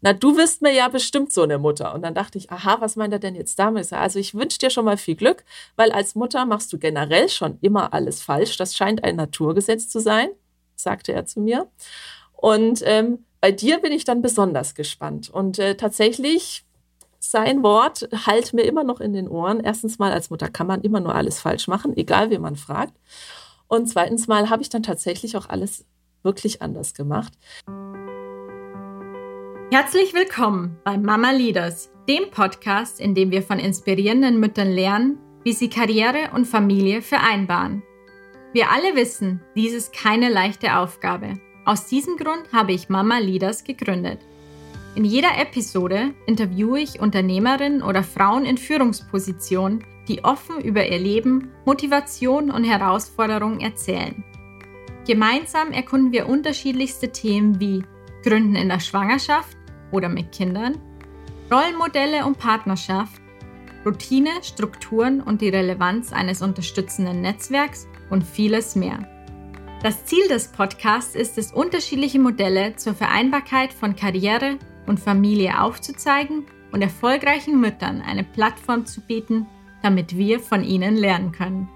na, du wirst mir ja bestimmt so eine Mutter. Und dann dachte ich, aha, was meint er denn jetzt damit? Also ich wünsche dir schon mal viel Glück, weil als Mutter machst du generell schon immer alles falsch. Das scheint ein Naturgesetz zu sein, sagte er zu mir. Und ähm, bei dir bin ich dann besonders gespannt. Und äh, tatsächlich, sein Wort halt mir immer noch in den Ohren. Erstens mal, als Mutter kann man immer nur alles falsch machen, egal wie man fragt. Und zweitens mal habe ich dann tatsächlich auch alles wirklich anders gemacht. Herzlich willkommen bei Mama Leaders, dem Podcast, in dem wir von inspirierenden Müttern lernen, wie sie Karriere und Familie vereinbaren. Wir alle wissen, dies ist keine leichte Aufgabe. Aus diesem Grund habe ich Mama Leaders gegründet. In jeder Episode interviewe ich Unternehmerinnen oder Frauen in Führungspositionen, die offen über ihr Leben, Motivation und Herausforderungen erzählen. Gemeinsam erkunden wir unterschiedlichste Themen wie Gründen in der Schwangerschaft, oder mit Kindern, Rollenmodelle und Partnerschaft, Routine, Strukturen und die Relevanz eines unterstützenden Netzwerks und vieles mehr. Das Ziel des Podcasts ist es, unterschiedliche Modelle zur Vereinbarkeit von Karriere und Familie aufzuzeigen und erfolgreichen Müttern eine Plattform zu bieten, damit wir von ihnen lernen können.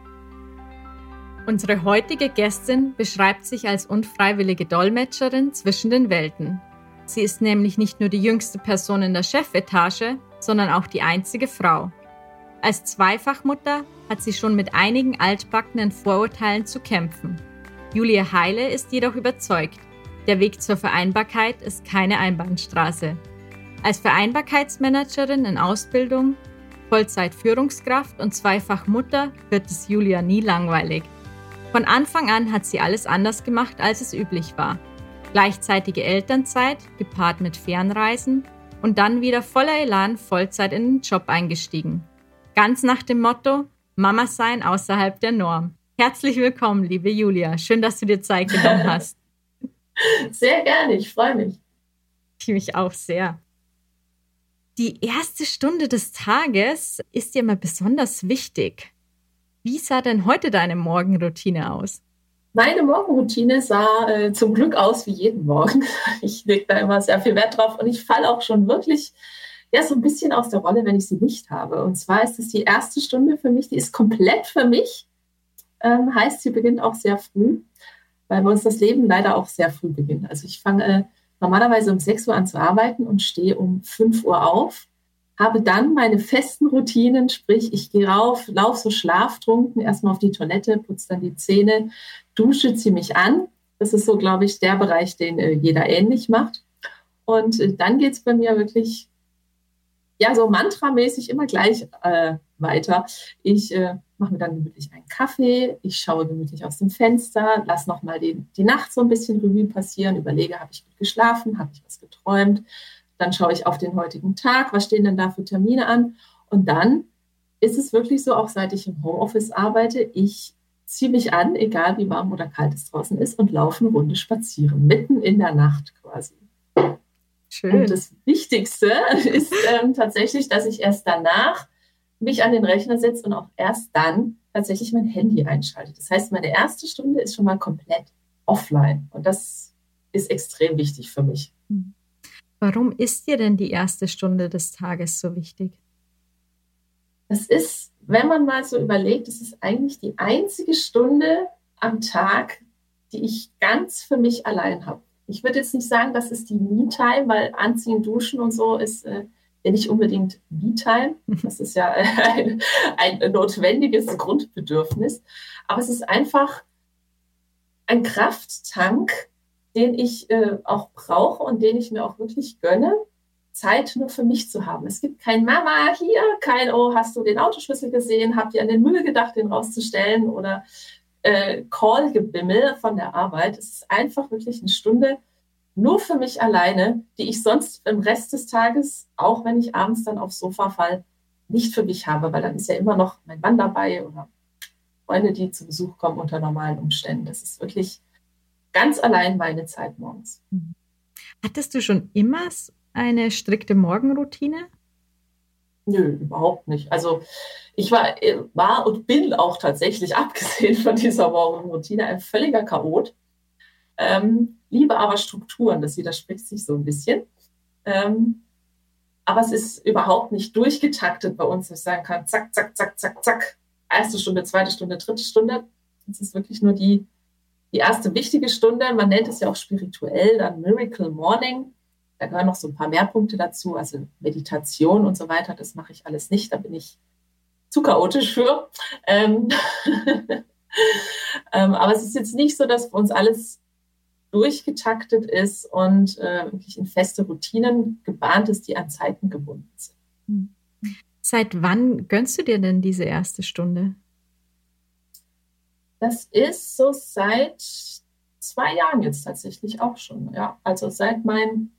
Unsere heutige Gästin beschreibt sich als unfreiwillige Dolmetscherin zwischen den Welten Sie ist nämlich nicht nur die jüngste Person in der Chefetage, sondern auch die einzige Frau. Als Zweifachmutter hat sie schon mit einigen altbackenen Vorurteilen zu kämpfen. Julia Heile ist jedoch überzeugt, der Weg zur Vereinbarkeit ist keine Einbahnstraße. Als Vereinbarkeitsmanagerin in Ausbildung, Vollzeitführungskraft und Zweifachmutter wird es Julia nie langweilig. Von Anfang an hat sie alles anders gemacht, als es üblich war. Gleichzeitige Elternzeit gepaart mit Fernreisen und dann wieder voller Elan Vollzeit in den Job eingestiegen. Ganz nach dem Motto Mama sein außerhalb der Norm. Herzlich willkommen, liebe Julia. Schön, dass du dir Zeit genommen hast. Sehr gerne, ich freue mich. Ich mich auch sehr. Die erste Stunde des Tages ist dir mal besonders wichtig. Wie sah denn heute deine Morgenroutine aus? Meine Morgenroutine sah äh, zum Glück aus wie jeden Morgen. Ich lege da immer sehr viel Wert drauf und ich falle auch schon wirklich ja, so ein bisschen aus der Rolle, wenn ich sie nicht habe. Und zwar ist es die erste Stunde für mich, die ist komplett für mich. Ähm, heißt, sie beginnt auch sehr früh, weil bei uns das Leben leider auch sehr früh beginnt. Also ich fange äh, normalerweise um 6 Uhr an zu arbeiten und stehe um 5 Uhr auf habe dann meine festen Routinen, sprich ich gehe rauf, laufe so schlaftrunken erstmal auf die Toilette, putze dann die Zähne, dusche, ziehe mich an. Das ist so, glaube ich, der Bereich, den äh, jeder ähnlich macht. Und äh, dann geht es bei mir wirklich, ja, so mantramäßig immer gleich äh, weiter. Ich äh, mache mir dann gemütlich einen Kaffee, ich schaue gemütlich aus dem Fenster, lasse nochmal die, die Nacht so ein bisschen Revue passieren, überlege, habe ich gut geschlafen, habe ich was geträumt, dann schaue ich auf den heutigen Tag, was stehen denn da für Termine an. Und dann ist es wirklich so, auch seit ich im Homeoffice arbeite, ich ziehe mich an, egal wie warm oder kalt es draußen ist, und laufe eine Runde spazieren, mitten in der Nacht quasi. Schön. Und das Wichtigste ist ähm, tatsächlich, dass ich erst danach mich an den Rechner setze und auch erst dann tatsächlich mein Handy einschalte. Das heißt, meine erste Stunde ist schon mal komplett offline. Und das ist extrem wichtig für mich. Mhm. Warum ist dir denn die erste Stunde des Tages so wichtig? Das ist, wenn man mal so überlegt, es ist eigentlich die einzige Stunde am Tag, die ich ganz für mich allein habe. Ich würde jetzt nicht sagen, das ist die Me-Time, weil Anziehen, Duschen und so ist äh, ja nicht unbedingt Me-Time. Das ist ja ein, ein notwendiges Grundbedürfnis. Aber es ist einfach ein Krafttank, den ich äh, auch brauche und den ich mir auch wirklich gönne, Zeit nur für mich zu haben. Es gibt kein Mama hier, kein Oh, hast du den Autoschlüssel gesehen? Habt ihr an den Müll gedacht, den rauszustellen? Oder äh, Call-Gebimmel von der Arbeit. Es ist einfach wirklich eine Stunde nur für mich alleine, die ich sonst im Rest des Tages, auch wenn ich abends dann aufs Sofa fall, nicht für mich habe, weil dann ist ja immer noch mein Mann dabei oder Freunde, die zu Besuch kommen unter normalen Umständen. Das ist wirklich ganz allein meine Zeit morgens. Mhm. Hattest du schon immer eine strikte Morgenroutine? Nö, überhaupt nicht. Also ich war, äh, war und bin auch tatsächlich, abgesehen von dieser Morgenroutine, ein völliger Chaot. Ähm, liebe aber Strukturen, das widerspricht sich so ein bisschen. Ähm, aber es ist überhaupt nicht durchgetaktet bei uns, dass ich sagen kann, zack, zack, zack, zack, zack, erste Stunde, zweite Stunde, dritte Stunde. Es ist wirklich nur die, die erste wichtige Stunde. Man nennt es ja auch spirituell dann Miracle Morning. Da gehören noch so ein paar mehr Punkte dazu, also Meditation und so weiter. Das mache ich alles nicht. Da bin ich zu chaotisch für. Ähm ähm, aber es ist jetzt nicht so, dass für uns alles durchgetaktet ist und äh, wirklich in feste Routinen gebahnt ist, die an Zeiten gebunden sind. Hm. Seit wann gönnst du dir denn diese erste Stunde? Das ist so seit zwei Jahren jetzt tatsächlich auch schon. Ja, also seit mein,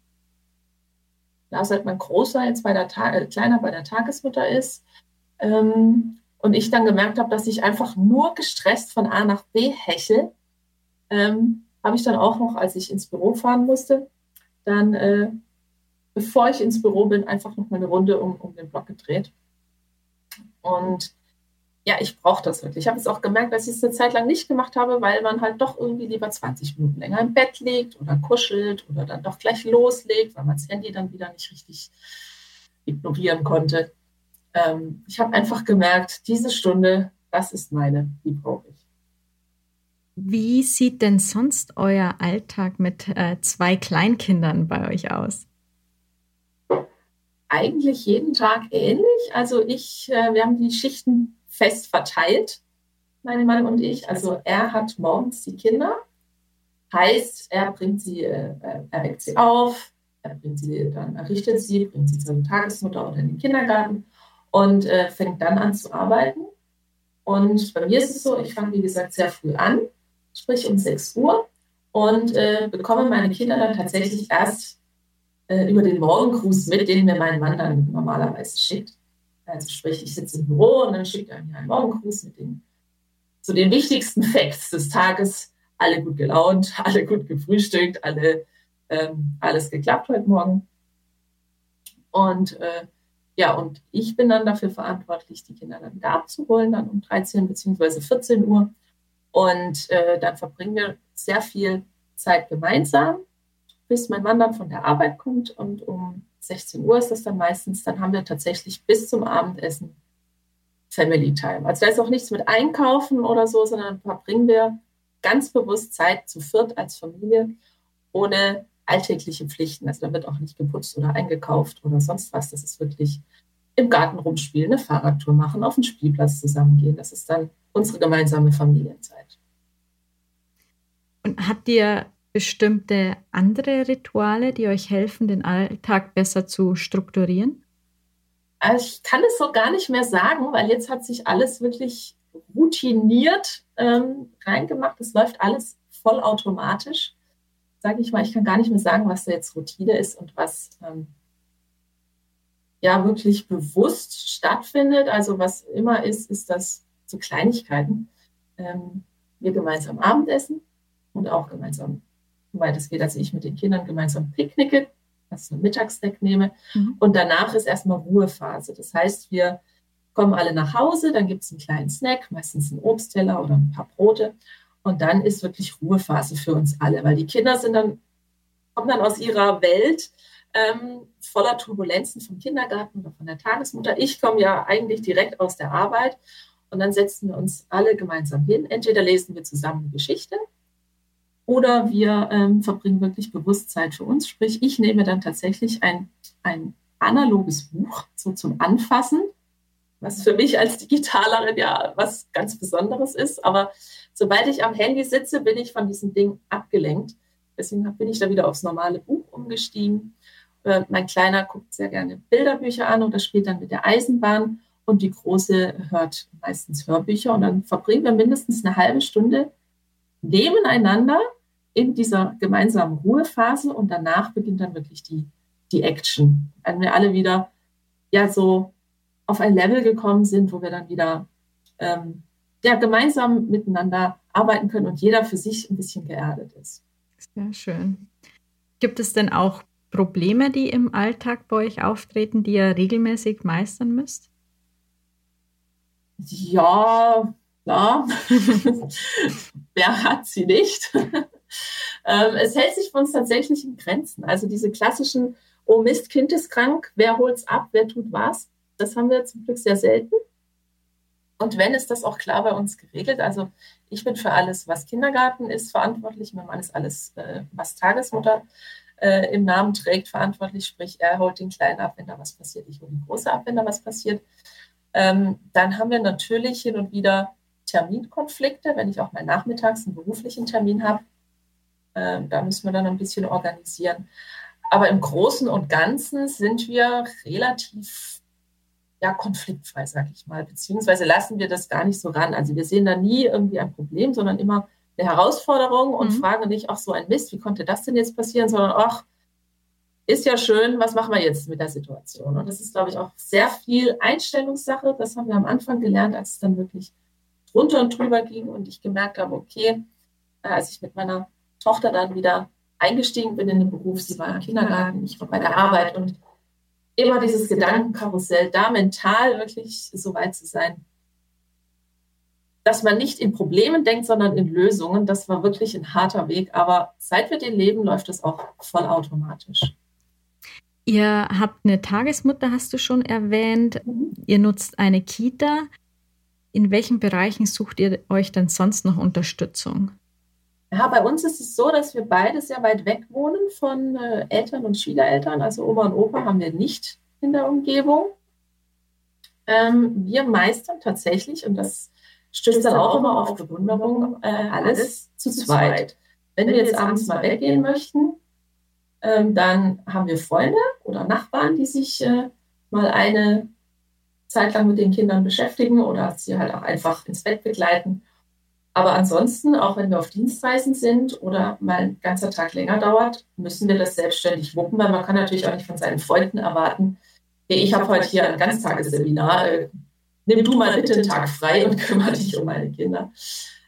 ja, seit mein Großer jetzt bei der Ta äh, Kleiner bei der Tagesmutter ist ähm, und ich dann gemerkt habe, dass ich einfach nur gestresst von A nach B hechel, ähm, habe ich dann auch noch, als ich ins Büro fahren musste, dann, äh, bevor ich ins Büro bin, einfach noch mal eine Runde um, um den Block gedreht. Und ja, ich brauche das wirklich. Ich habe es auch gemerkt, dass ich es eine Zeit lang nicht gemacht habe, weil man halt doch irgendwie lieber 20 Minuten länger im Bett liegt oder kuschelt oder dann doch gleich loslegt, weil man das Handy dann wieder nicht richtig ignorieren konnte. Ähm, ich habe einfach gemerkt, diese Stunde, das ist meine, die brauche ich. Wie sieht denn sonst euer Alltag mit äh, zwei Kleinkindern bei euch aus? Eigentlich jeden Tag ähnlich. Also ich, äh, wir haben die Schichten fest verteilt, meine Mann und ich. Also er hat morgens die Kinder, heißt, er bringt sie, äh, er weckt sie auf, er bringt sie, dann errichtet sie, bringt sie zur Tagesmutter oder in den Kindergarten und äh, fängt dann an zu arbeiten. Und bei mir ist es so, ich fange, wie gesagt, sehr früh an sprich um 6 Uhr, und äh, bekomme meine Kinder dann tatsächlich erst äh, über den Morgengruß mit, den mir mein Mann dann normalerweise schickt. Also sprich, ich sitze im Büro und dann schickt er mir einen Morgengruß mit den, zu den wichtigsten Facts des Tages. Alle gut gelaunt, alle gut gefrühstückt, alle, ähm, alles geklappt heute Morgen. Und äh, ja, und ich bin dann dafür verantwortlich, die Kinder dann wieder abzuholen, dann um 13 bzw. 14 Uhr. Und äh, dann verbringen wir sehr viel Zeit gemeinsam, bis mein Mann dann von der Arbeit kommt. Und um 16 Uhr ist das dann meistens. Dann haben wir tatsächlich bis zum Abendessen Family Time. Also da ist auch nichts mit Einkaufen oder so, sondern verbringen wir ganz bewusst Zeit zu viert als Familie, ohne alltägliche Pflichten. Also da wird auch nicht geputzt oder eingekauft oder sonst was. Das ist wirklich im Garten rumspielen, eine Fahrradtour machen, auf den Spielplatz zusammengehen. Das ist dann unsere gemeinsame Familienzeit. Und habt ihr bestimmte andere Rituale, die euch helfen, den Alltag besser zu strukturieren? Also ich kann es so gar nicht mehr sagen, weil jetzt hat sich alles wirklich routiniert ähm, reingemacht. Es läuft alles vollautomatisch. Sage ich mal, ich kann gar nicht mehr sagen, was da jetzt Routine ist und was ähm, ja wirklich bewusst stattfindet. Also was immer ist, ist das so Kleinigkeiten. Ähm, wir gemeinsam Abendessen und auch gemeinsam, soweit es geht, also ich mit den Kindern gemeinsam picknicke, also einen Mittagssnack nehme. Mhm. Und danach ist erstmal Ruhephase. Das heißt, wir kommen alle nach Hause, dann gibt es einen kleinen Snack, meistens einen Obstteller oder ein paar Brote. Und dann ist wirklich Ruhephase für uns alle, weil die Kinder sind dann, kommen dann aus ihrer Welt ähm, voller Turbulenzen vom Kindergarten oder von der Tagesmutter. Ich komme ja eigentlich direkt aus der Arbeit und dann setzen wir uns alle gemeinsam hin. Entweder lesen wir zusammen Geschichte oder wir ähm, verbringen wirklich Bewusstsein für uns. Sprich, ich nehme dann tatsächlich ein, ein analoges Buch so zum Anfassen, was für mich als Digitalerin ja was ganz Besonderes ist. Aber sobald ich am Handy sitze, bin ich von diesem Ding abgelenkt. Deswegen bin ich da wieder aufs normale Buch umgestiegen äh, mein Kleiner guckt sehr gerne Bilderbücher an oder spielt dann mit der Eisenbahn und die Große hört meistens Hörbücher und dann verbringen wir mindestens eine halbe Stunde nebeneinander in dieser gemeinsamen Ruhephase und danach beginnt dann wirklich die, die Action. Wenn wir alle wieder ja so auf ein Level gekommen sind, wo wir dann wieder ähm, ja, gemeinsam miteinander arbeiten können und jeder für sich ein bisschen geerdet ist. Sehr schön. Gibt es denn auch Probleme, die im Alltag bei euch auftreten, die ihr regelmäßig meistern müsst? Ja, klar. Wer hat sie nicht? ähm, es hält sich für uns tatsächlich in Grenzen. Also diese klassischen oh Mist, Kind ist krank, wer holt's ab, wer tut was. Das haben wir zum Glück sehr selten. Und wenn, ist das auch klar bei uns geregelt. Also ich bin für alles, was Kindergarten ist, verantwortlich. Mein Mann ist alles, äh, was Tagesmutter äh, im Namen trägt, verantwortlich. Sprich, er holt den Kleinen ab, wenn da was passiert. Ich hole den Großen ab, wenn da was passiert. Ähm, dann haben wir natürlich hin und wieder Terminkonflikte, wenn ich auch mal nachmittags einen beruflichen Termin habe. Ähm, da müssen wir dann ein bisschen organisieren. Aber im Großen und Ganzen sind wir relativ ja, konfliktfrei, sag ich mal, beziehungsweise lassen wir das gar nicht so ran. Also wir sehen da nie irgendwie ein Problem, sondern immer eine Herausforderung und mhm. fragen nicht, ach so ein Mist, wie konnte das denn jetzt passieren, sondern ach, ist ja schön, was machen wir jetzt mit der Situation? Und das ist, glaube ich, auch sehr viel Einstellungssache. Das haben wir am Anfang gelernt, als es dann wirklich drunter und drüber ging und ich gemerkt habe, okay, äh, als ich mit meiner Tochter dann wieder eingestiegen bin in den Beruf, sie war im Kindergarten, ich war bei der Arbeit und immer dieses Gedankenkarussell, da mental wirklich so weit zu sein, dass man nicht in Problemen denkt, sondern in Lösungen. Das war wirklich ein harter Weg, aber seit wir den leben, läuft es auch vollautomatisch. Ihr habt eine Tagesmutter, hast du schon erwähnt. Mhm. Ihr nutzt eine Kita. In welchen Bereichen sucht ihr euch denn sonst noch Unterstützung? Ja, bei uns ist es so, dass wir beide sehr weit weg wohnen von äh, Eltern und Schwiegereltern. Also Oma und Opa haben wir nicht in der Umgebung. Ähm, wir meistern tatsächlich, und das stößt dann auch immer auf Bewunderung, äh, alles zu zweit. Wenn wir jetzt abends mal weggehen möchten, ähm, dann haben wir Freunde oder Nachbarn, die sich äh, mal eine Zeit lang mit den Kindern beschäftigen oder sie halt auch einfach ins Bett begleiten. Aber ansonsten, auch wenn wir auf Dienstreisen sind oder mal ein ganzer Tag länger dauert, müssen wir das selbstständig wuppen, weil man kann natürlich auch nicht von seinen Freunden erwarten, ich habe heute hier ein Ganztagesseminar, äh, nimm du mal bitte einen Tag frei und kümmere dich um meine Kinder.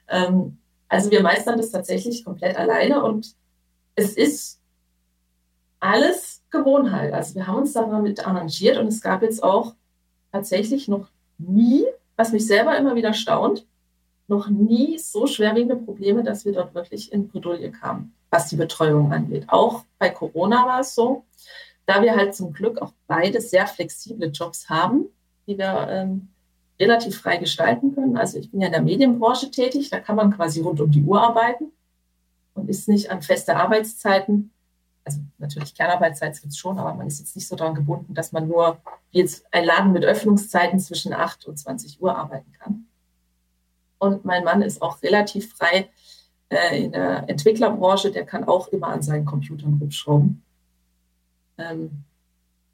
Ähm, also wir meistern das tatsächlich komplett alleine und es ist alles Gewohnheit. Also wir haben uns da mal mit arrangiert und es gab jetzt auch tatsächlich noch nie, was mich selber immer wieder staunt, noch nie so schwerwiegende Probleme, dass wir dort wirklich in Bredouille kamen, was die Betreuung angeht. Auch bei Corona war es so, da wir halt zum Glück auch beide sehr flexible Jobs haben, die wir ähm, relativ frei gestalten können. Also ich bin ja in der Medienbranche tätig, da kann man quasi rund um die Uhr arbeiten und ist nicht an feste Arbeitszeiten. Also natürlich Kernarbeitszeit gibt es schon, aber man ist jetzt nicht so daran gebunden, dass man nur wie jetzt ein Laden mit Öffnungszeiten zwischen 8 und 20 Uhr arbeiten kann. Und mein Mann ist auch relativ frei äh, in der Entwicklerbranche, der kann auch immer an seinen Computern rumschrauben. Ähm,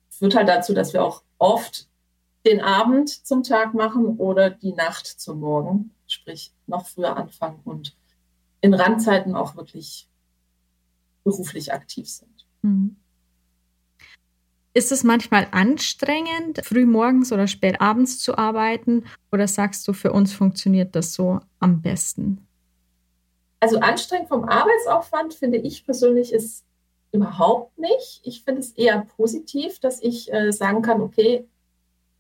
führt halt dazu, dass wir auch oft den Abend zum Tag machen oder die Nacht zum Morgen, sprich noch früher anfangen und in Randzeiten auch wirklich beruflich aktiv sind. Mhm. Ist es manchmal anstrengend, früh morgens oder spät abends zu arbeiten? Oder sagst du, für uns funktioniert das so am besten? Also anstrengend vom Arbeitsaufwand finde ich persönlich ist überhaupt nicht. Ich finde es eher positiv, dass ich äh, sagen kann, okay,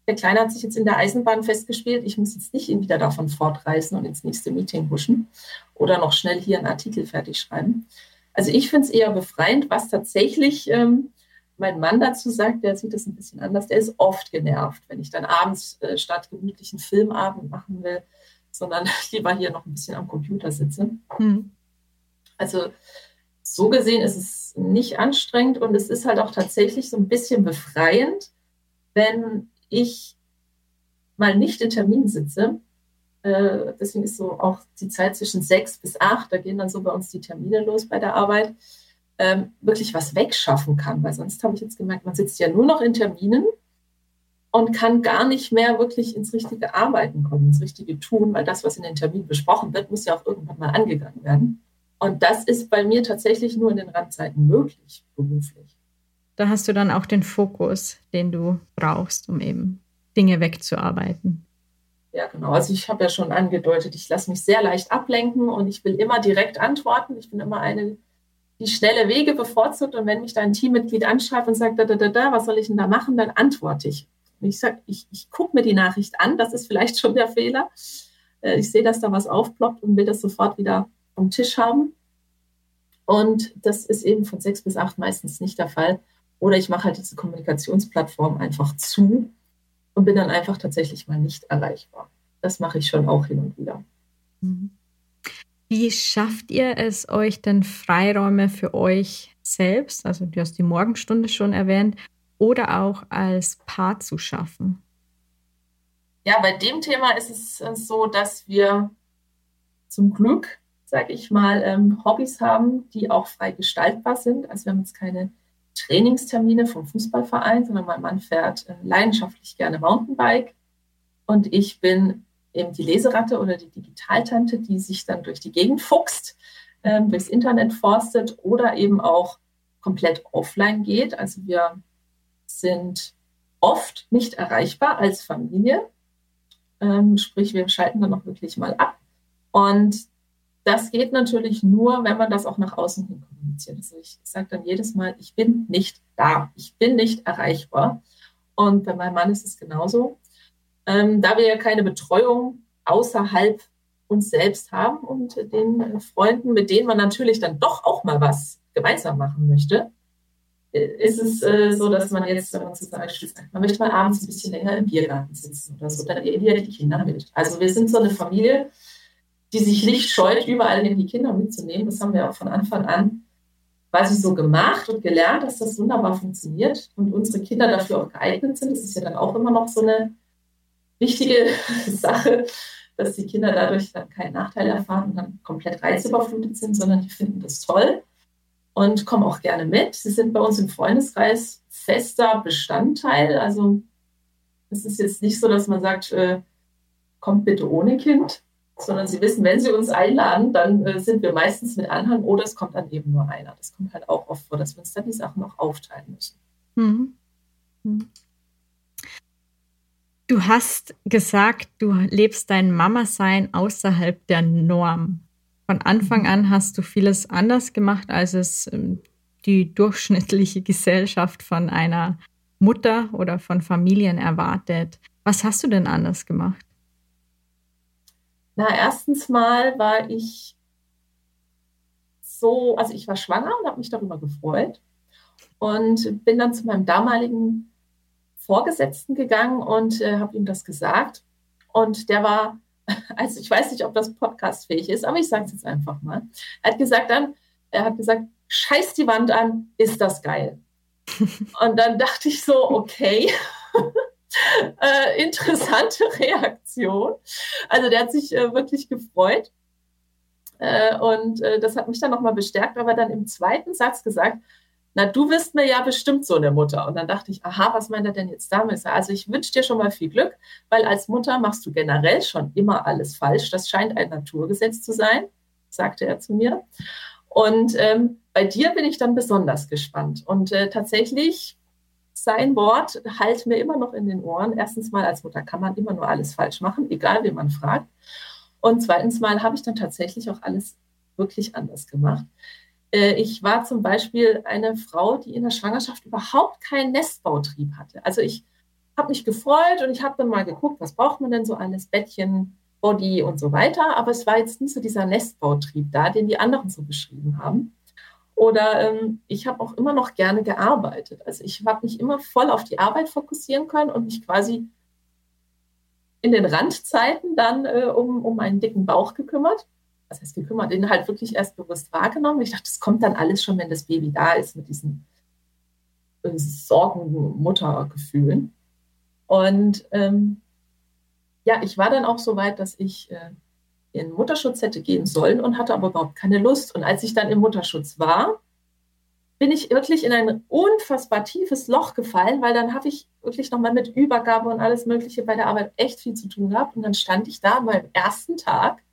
der Kleine hat sich jetzt in der Eisenbahn festgespielt, ich muss jetzt nicht ihn wieder davon fortreißen und ins nächste Meeting huschen oder noch schnell hier einen Artikel fertig schreiben. Also ich finde es eher befreiend, was tatsächlich ähm, mein Mann dazu sagt, der sieht das ein bisschen anders, der ist oft genervt, wenn ich dann abends äh, statt gemütlichen Filmabend machen will, sondern lieber hier noch ein bisschen am Computer sitze. Hm. Also so gesehen ist es nicht anstrengend und es ist halt auch tatsächlich so ein bisschen befreiend, wenn ich mal nicht in Termin sitze. Äh, deswegen ist so auch die Zeit zwischen sechs bis acht, da gehen dann so bei uns die Termine los bei der Arbeit ähm, wirklich was wegschaffen kann. Weil sonst habe ich jetzt gemerkt, man sitzt ja nur noch in Terminen und kann gar nicht mehr wirklich ins richtige Arbeiten kommen, ins richtige Tun, weil das, was in den Terminen besprochen wird, muss ja auch irgendwann mal angegangen werden. Und das ist bei mir tatsächlich nur in den Randzeiten möglich, beruflich. Da hast du dann auch den Fokus, den du brauchst, um eben Dinge wegzuarbeiten. Ja, genau. Also ich habe ja schon angedeutet, ich lasse mich sehr leicht ablenken und ich will immer direkt antworten. Ich bin immer eine, die schnelle Wege bevorzugt. Und wenn mich da ein Teammitglied anschreibt und sagt, da, da, da, da, was soll ich denn da machen, dann antworte ich. Und ich sage, ich, ich gucke mir die Nachricht an, das ist vielleicht schon der Fehler. Äh, ich sehe, dass da was aufploppt und will das sofort wieder vom Tisch haben. Und das ist eben von sechs bis acht meistens nicht der Fall. Oder ich mache halt diese Kommunikationsplattform einfach zu und bin dann einfach tatsächlich mal nicht erreichbar. Das mache ich schon auch hin und wieder. Mhm. Wie schafft ihr es euch denn Freiräume für euch selbst, also du hast die Morgenstunde schon erwähnt, oder auch als Paar zu schaffen? Ja, bei dem Thema ist es äh, so, dass wir zum Glück, sage ich mal, ähm, Hobbys haben, die auch frei gestaltbar sind. Also wir haben jetzt keine Trainingstermine vom Fußballverein, sondern mein Mann fährt äh, leidenschaftlich gerne Mountainbike und ich bin eben die Leseratte oder die Digitaltante, die sich dann durch die Gegend fuchst, ähm, durchs Internet forstet oder eben auch komplett offline geht. Also wir sind oft nicht erreichbar als Familie. Ähm, sprich, wir schalten dann auch wirklich mal ab. Und das geht natürlich nur, wenn man das auch nach außen hin kommuniziert. Also ich sage dann jedes Mal, ich bin nicht da, ich bin nicht erreichbar. Und bei meinem Mann ist es genauso. Ähm, da wir ja keine Betreuung außerhalb uns selbst haben und den Freunden, mit denen man natürlich dann doch auch mal was gemeinsam machen möchte, äh, ist es äh, so, dass man jetzt, wenn man zum Beispiel sagt, man möchte mal abends ein bisschen länger im Biergarten sitzen oder so, dann wir die Kinder mit. Also wir sind so eine Familie, die sich nicht scheut, überall in die Kinder mitzunehmen. Das haben wir auch von Anfang an quasi so gemacht und gelernt, dass das wunderbar funktioniert und unsere Kinder dafür auch geeignet sind. Das ist ja dann auch immer noch so eine wichtige Sache, dass die Kinder dadurch dann keinen Nachteil erfahren und dann komplett reizüberflutet sind, sondern die finden das toll und kommen auch gerne mit. Sie sind bei uns im Freundeskreis fester Bestandteil. Also es ist jetzt nicht so, dass man sagt, äh, kommt bitte ohne Kind, sondern sie wissen, wenn sie uns einladen, dann äh, sind wir meistens mit Anhang oder es kommt dann eben nur einer. Das kommt halt auch oft vor, dass wir uns dann die Sachen noch aufteilen müssen. Mhm. Mhm. Du hast gesagt, du lebst dein Mama-Sein außerhalb der Norm. Von Anfang an hast du vieles anders gemacht, als es ähm, die durchschnittliche Gesellschaft von einer Mutter oder von Familien erwartet. Was hast du denn anders gemacht? Na, erstens mal war ich so, also ich war schwanger und habe mich darüber gefreut und bin dann zu meinem damaligen Vorgesetzten gegangen und äh, habe ihm das gesagt. Und der war, also ich weiß nicht, ob das podcastfähig ist, aber ich sage es jetzt einfach mal. Er hat gesagt dann, er hat gesagt, scheiß die Wand an, ist das geil. und dann dachte ich so, okay. äh, interessante Reaktion. Also der hat sich äh, wirklich gefreut. Äh, und äh, das hat mich dann nochmal bestärkt, aber dann im zweiten Satz gesagt, na, du wirst mir ja bestimmt so eine Mutter. Und dann dachte ich, aha, was meint er denn jetzt damit? Also ich wünsche dir schon mal viel Glück, weil als Mutter machst du generell schon immer alles falsch. Das scheint ein Naturgesetz zu sein, sagte er zu mir. Und ähm, bei dir bin ich dann besonders gespannt. Und äh, tatsächlich sein Wort halt mir immer noch in den Ohren. Erstens mal als Mutter kann man immer nur alles falsch machen, egal wie man fragt. Und zweitens mal habe ich dann tatsächlich auch alles wirklich anders gemacht. Äh, ich war zum Beispiel eine Frau, die in der Schwangerschaft überhaupt keinen Nestbautrieb hatte. Also ich habe mich gefreut und ich habe dann mal geguckt, was braucht man denn so alles, Bettchen, Body und so weiter. Aber es war jetzt nicht so dieser Nestbautrieb da, den die anderen so beschrieben haben. Oder ähm, ich habe auch immer noch gerne gearbeitet. Also ich habe mich immer voll auf die Arbeit fokussieren können und mich quasi in den Randzeiten dann äh, um, um einen dicken Bauch gekümmert. Was heißt gekümmert? Den halt wirklich erst bewusst wahrgenommen. Ich dachte, das kommt dann alles schon, wenn das Baby da ist, mit diesen äh, Sorgen-Muttergefühlen. Und ähm, ja, ich war dann auch so weit, dass ich äh, in Mutterschutz hätte gehen sollen und hatte aber überhaupt keine Lust. Und als ich dann im Mutterschutz war, bin ich wirklich in ein unfassbar tiefes Loch gefallen, weil dann habe ich wirklich nochmal mit Übergabe und alles Mögliche bei der Arbeit echt viel zu tun gehabt. Und dann stand ich da beim ersten Tag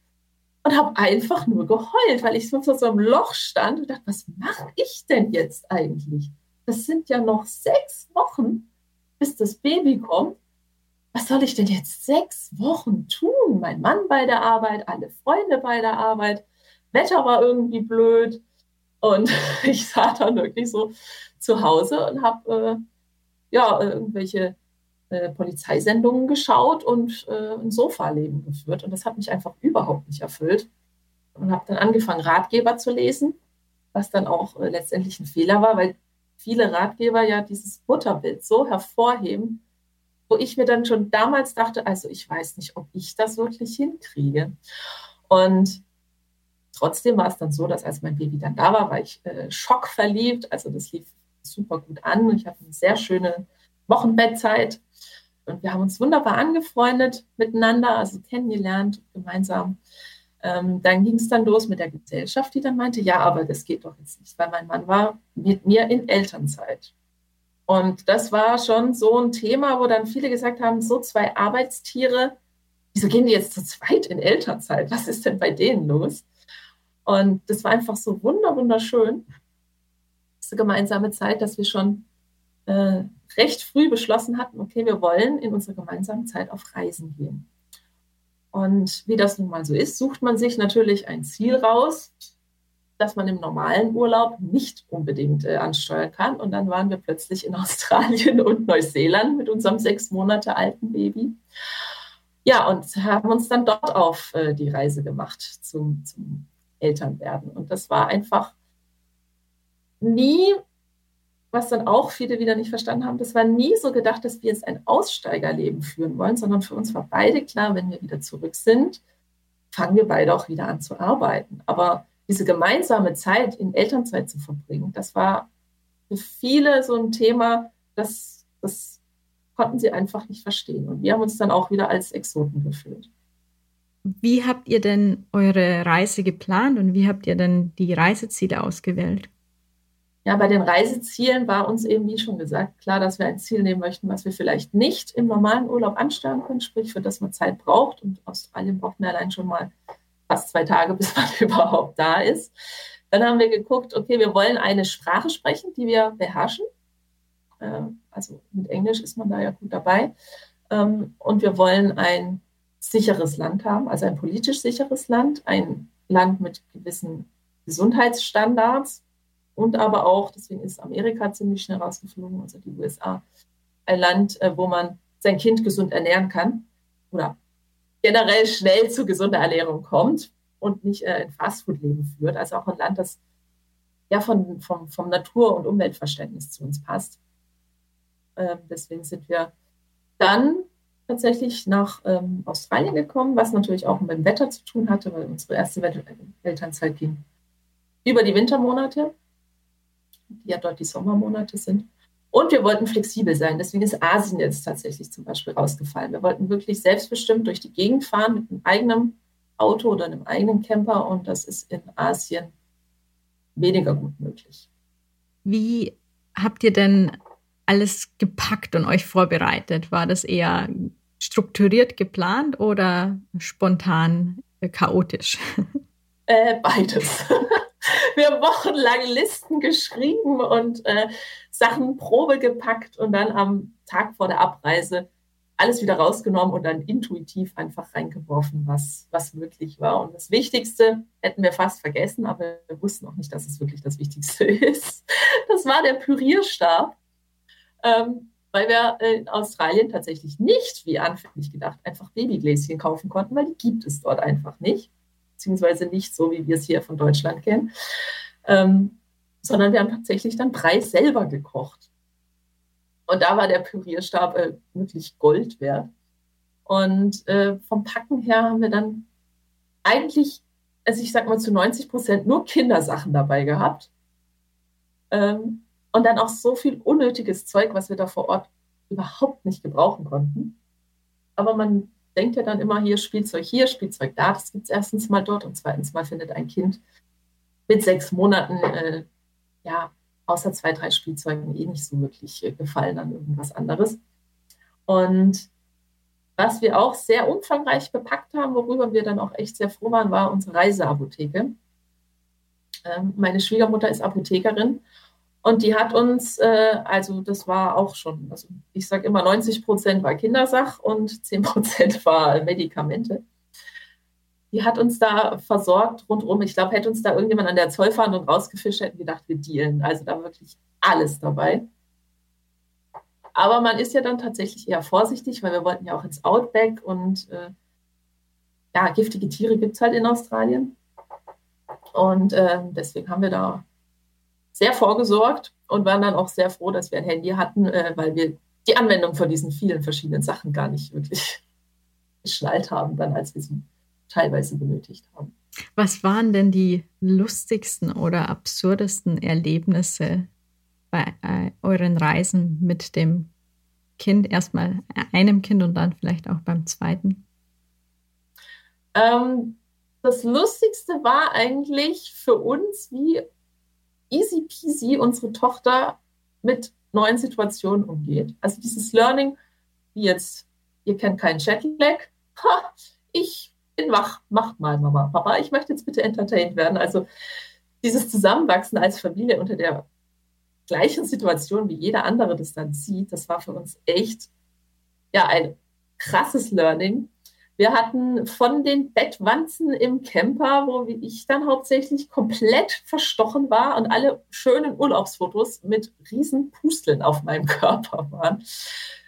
und habe einfach nur geheult, weil ich so vor so einem Loch stand und dachte, was mache ich denn jetzt eigentlich? Das sind ja noch sechs Wochen, bis das Baby kommt was soll ich denn jetzt sechs Wochen tun? Mein Mann bei der Arbeit, alle Freunde bei der Arbeit, Wetter war irgendwie blöd. Und ich saß dann wirklich so zu Hause und habe äh, ja, irgendwelche äh, Polizeisendungen geschaut und äh, ein Sofaleben geführt. Und das hat mich einfach überhaupt nicht erfüllt. Und habe dann angefangen, Ratgeber zu lesen, was dann auch äh, letztendlich ein Fehler war, weil viele Ratgeber ja dieses Mutterbild so hervorheben, wo ich mir dann schon damals dachte, also ich weiß nicht, ob ich das wirklich hinkriege. Und trotzdem war es dann so, dass als mein Baby dann da war, war ich äh, schockverliebt. Also das lief super gut an. Ich hatte eine sehr schöne Wochenbettzeit und wir haben uns wunderbar angefreundet miteinander, also kennengelernt, gemeinsam. Ähm, dann ging es dann los mit der Gesellschaft, die dann meinte, ja, aber das geht doch jetzt nicht, weil mein Mann war mit mir in Elternzeit. Und das war schon so ein Thema, wo dann viele gesagt haben, so zwei Arbeitstiere, wieso gehen die jetzt zu zweit in Elternzeit? Was ist denn bei denen los? Und das war einfach so wunder, wunderschön, diese gemeinsame Zeit, dass wir schon äh, recht früh beschlossen hatten, okay, wir wollen in unserer gemeinsamen Zeit auf Reisen gehen. Und wie das nun mal so ist, sucht man sich natürlich ein Ziel raus, das man im normalen Urlaub nicht unbedingt äh, ansteuern kann. Und dann waren wir plötzlich in Australien und Neuseeland mit unserem sechs Monate alten Baby. Ja, und haben uns dann dort auf äh, die Reise gemacht zum, zum Elternwerden. Und das war einfach nie was dann auch viele wieder nicht verstanden haben, das war nie so gedacht, dass wir jetzt ein Aussteigerleben führen wollen, sondern für uns war beide klar, wenn wir wieder zurück sind, fangen wir beide auch wieder an zu arbeiten. Aber diese gemeinsame Zeit in Elternzeit zu verbringen, das war für viele so ein Thema, das, das konnten sie einfach nicht verstehen. Und wir haben uns dann auch wieder als Exoten gefühlt. Wie habt ihr denn eure Reise geplant und wie habt ihr denn die Reiseziele ausgewählt? Ja, bei den Reisezielen war uns eben, wie schon gesagt, klar, dass wir ein Ziel nehmen möchten, was wir vielleicht nicht im normalen Urlaub ansteuern können, sprich, für das man Zeit braucht. Und Australien braucht man allein schon mal fast zwei Tage, bis man überhaupt da ist. Dann haben wir geguckt, okay, wir wollen eine Sprache sprechen, die wir beherrschen. Ähm, also mit Englisch ist man da ja gut dabei. Ähm, und wir wollen ein sicheres Land haben, also ein politisch sicheres Land, ein Land mit gewissen Gesundheitsstandards, und aber auch, deswegen ist Amerika ziemlich schnell rausgeflogen, also die USA, ein Land, äh, wo man sein Kind gesund ernähren kann oder generell schnell zu gesunder Ernährung kommt und nicht äh, ein Fastfood-Leben führt. Also auch ein Land, das ja von, vom, vom Natur- und Umweltverständnis zu uns passt. Ähm, deswegen sind wir dann tatsächlich nach ähm, Australien gekommen, was natürlich auch mit dem Wetter zu tun hatte, weil unsere erste Elternzeit ging über die Wintermonate die ja dort die Sommermonate sind. Und wir wollten flexibel sein. Deswegen ist Asien jetzt tatsächlich zum Beispiel rausgefallen. Wir wollten wirklich selbstbestimmt durch die Gegend fahren mit einem eigenen Auto oder einem eigenen Camper. Und das ist in Asien weniger gut möglich. Wie habt ihr denn alles gepackt und euch vorbereitet? War das eher strukturiert geplant oder spontan chaotisch? Äh, beides. wir wochenlang Listen geschrieben und äh, Sachen Probe gepackt und dann am Tag vor der Abreise alles wieder rausgenommen und dann intuitiv einfach reingeworfen, was, was möglich war. Und das Wichtigste hätten wir fast vergessen, aber wir wussten auch nicht, dass es wirklich das Wichtigste ist. Das war der Pürierstab, ähm, weil wir in Australien tatsächlich nicht, wie anfänglich gedacht, einfach Babygläschen kaufen konnten, weil die gibt es dort einfach nicht beziehungsweise nicht so, wie wir es hier von Deutschland kennen, ähm, sondern wir haben tatsächlich dann Brei selber gekocht. Und da war der Pürierstab äh, wirklich Gold wert. Und äh, vom Packen her haben wir dann eigentlich, also ich sag mal zu 90 Prozent nur Kindersachen dabei gehabt. Ähm, und dann auch so viel unnötiges Zeug, was wir da vor Ort überhaupt nicht gebrauchen konnten. Aber man denkt ja dann immer hier Spielzeug hier, Spielzeug da. Das gibt es erstens mal dort und zweitens mal findet ein Kind mit sechs Monaten äh, ja außer zwei, drei Spielzeugen eh nicht so wirklich äh, gefallen an irgendwas anderes. Und was wir auch sehr umfangreich bepackt haben, worüber wir dann auch echt sehr froh waren, war unsere Reiseapotheke. Ähm, meine Schwiegermutter ist Apothekerin und die hat uns, äh, also das war auch schon, also ich sage immer 90 Prozent war Kindersach und 10 Prozent war Medikamente. Die hat uns da versorgt rundherum. Ich glaube, hätte uns da irgendjemand an der Zollfahndung rausgefischt, hätten wir gedacht, wir dealen. Also da wirklich alles dabei. Aber man ist ja dann tatsächlich eher vorsichtig, weil wir wollten ja auch ins Outback und äh, ja, giftige Tiere gibt es halt in Australien. Und äh, deswegen haben wir da sehr vorgesorgt und waren dann auch sehr froh, dass wir ein Handy hatten, äh, weil wir die Anwendung von diesen vielen verschiedenen Sachen gar nicht wirklich geschnallt haben, dann als wir sie teilweise benötigt haben. Was waren denn die lustigsten oder absurdesten Erlebnisse bei äh, euren Reisen mit dem Kind? Erstmal einem Kind und dann vielleicht auch beim zweiten? Ähm, das Lustigste war eigentlich für uns, wie easy peasy unsere Tochter mit neuen Situationen umgeht. Also dieses Learning, wie jetzt, ihr kennt keinen Jetlag, ha, ich bin wach, macht mal Mama, Papa, ich möchte jetzt bitte entertained werden. Also dieses Zusammenwachsen als Familie unter der gleichen Situation, wie jeder andere das dann sieht, das war für uns echt ja ein krasses Learning. Wir hatten von den Bettwanzen im Camper, wo ich dann hauptsächlich komplett verstochen war und alle schönen Urlaubsfotos mit riesen Pusteln auf meinem Körper waren.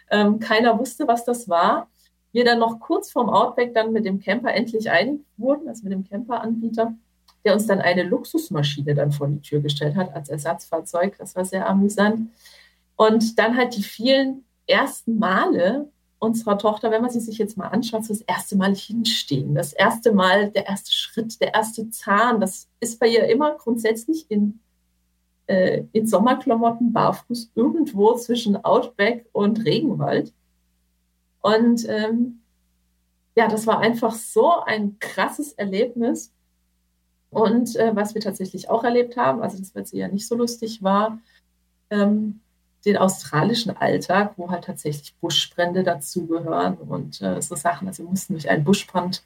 Ähm, keiner wusste, was das war. Wir dann noch kurz vorm Outback dann mit dem Camper endlich einig wurden, also mit dem Camperanbieter, der uns dann eine Luxusmaschine dann vor die Tür gestellt hat als Ersatzfahrzeug. Das war sehr amüsant. Und dann halt die vielen ersten Male, unserer Tochter, wenn man sie sich jetzt mal anschaut, so das erste Mal hinstehen, das erste Mal, der erste Schritt, der erste Zahn, das ist bei ihr immer grundsätzlich in, äh, in Sommerklamotten barfuß irgendwo zwischen Outback und Regenwald. Und ähm, ja, das war einfach so ein krasses Erlebnis. Und äh, was wir tatsächlich auch erlebt haben, also das, was ja nicht so lustig war, ähm, den australischen Alltag, wo halt tatsächlich Buschbrände dazugehören und äh, so Sachen. Also wir mussten durch einen Buschbrand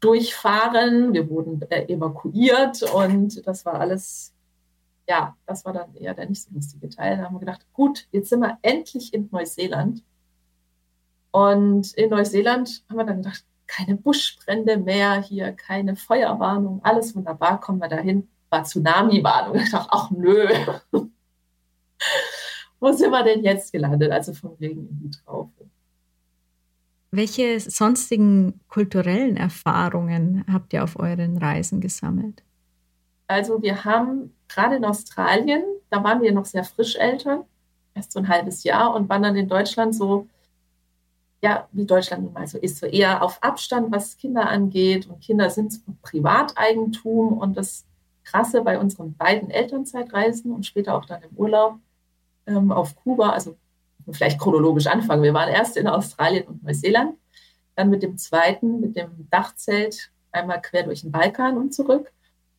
durchfahren, wir wurden äh, evakuiert und das war alles, ja, das war dann eher der nicht so lustige Teil. Da haben wir gedacht, gut, jetzt sind wir endlich in Neuseeland. Und in Neuseeland haben wir dann gedacht, keine Buschbrände mehr, hier keine Feuerwarnung, alles wunderbar, kommen wir dahin. War Tsunami-Warnung. Ich dachte, ach nö wo sind wir denn jetzt gelandet? Also vom Regen in die Traufe. Welche sonstigen kulturellen Erfahrungen habt ihr auf euren Reisen gesammelt? Also wir haben gerade in Australien, da waren wir noch sehr frisch Eltern, erst so ein halbes Jahr und waren dann in Deutschland so, ja, wie Deutschland nun mal so ist, so eher auf Abstand, was Kinder angeht. Und Kinder sind Privateigentum. Und das Krasse bei unseren beiden Elternzeitreisen und später auch dann im Urlaub ähm, auf Kuba, also vielleicht chronologisch anfangen. Wir waren erst in Australien und Neuseeland, dann mit dem zweiten, mit dem Dachzelt einmal quer durch den Balkan und zurück.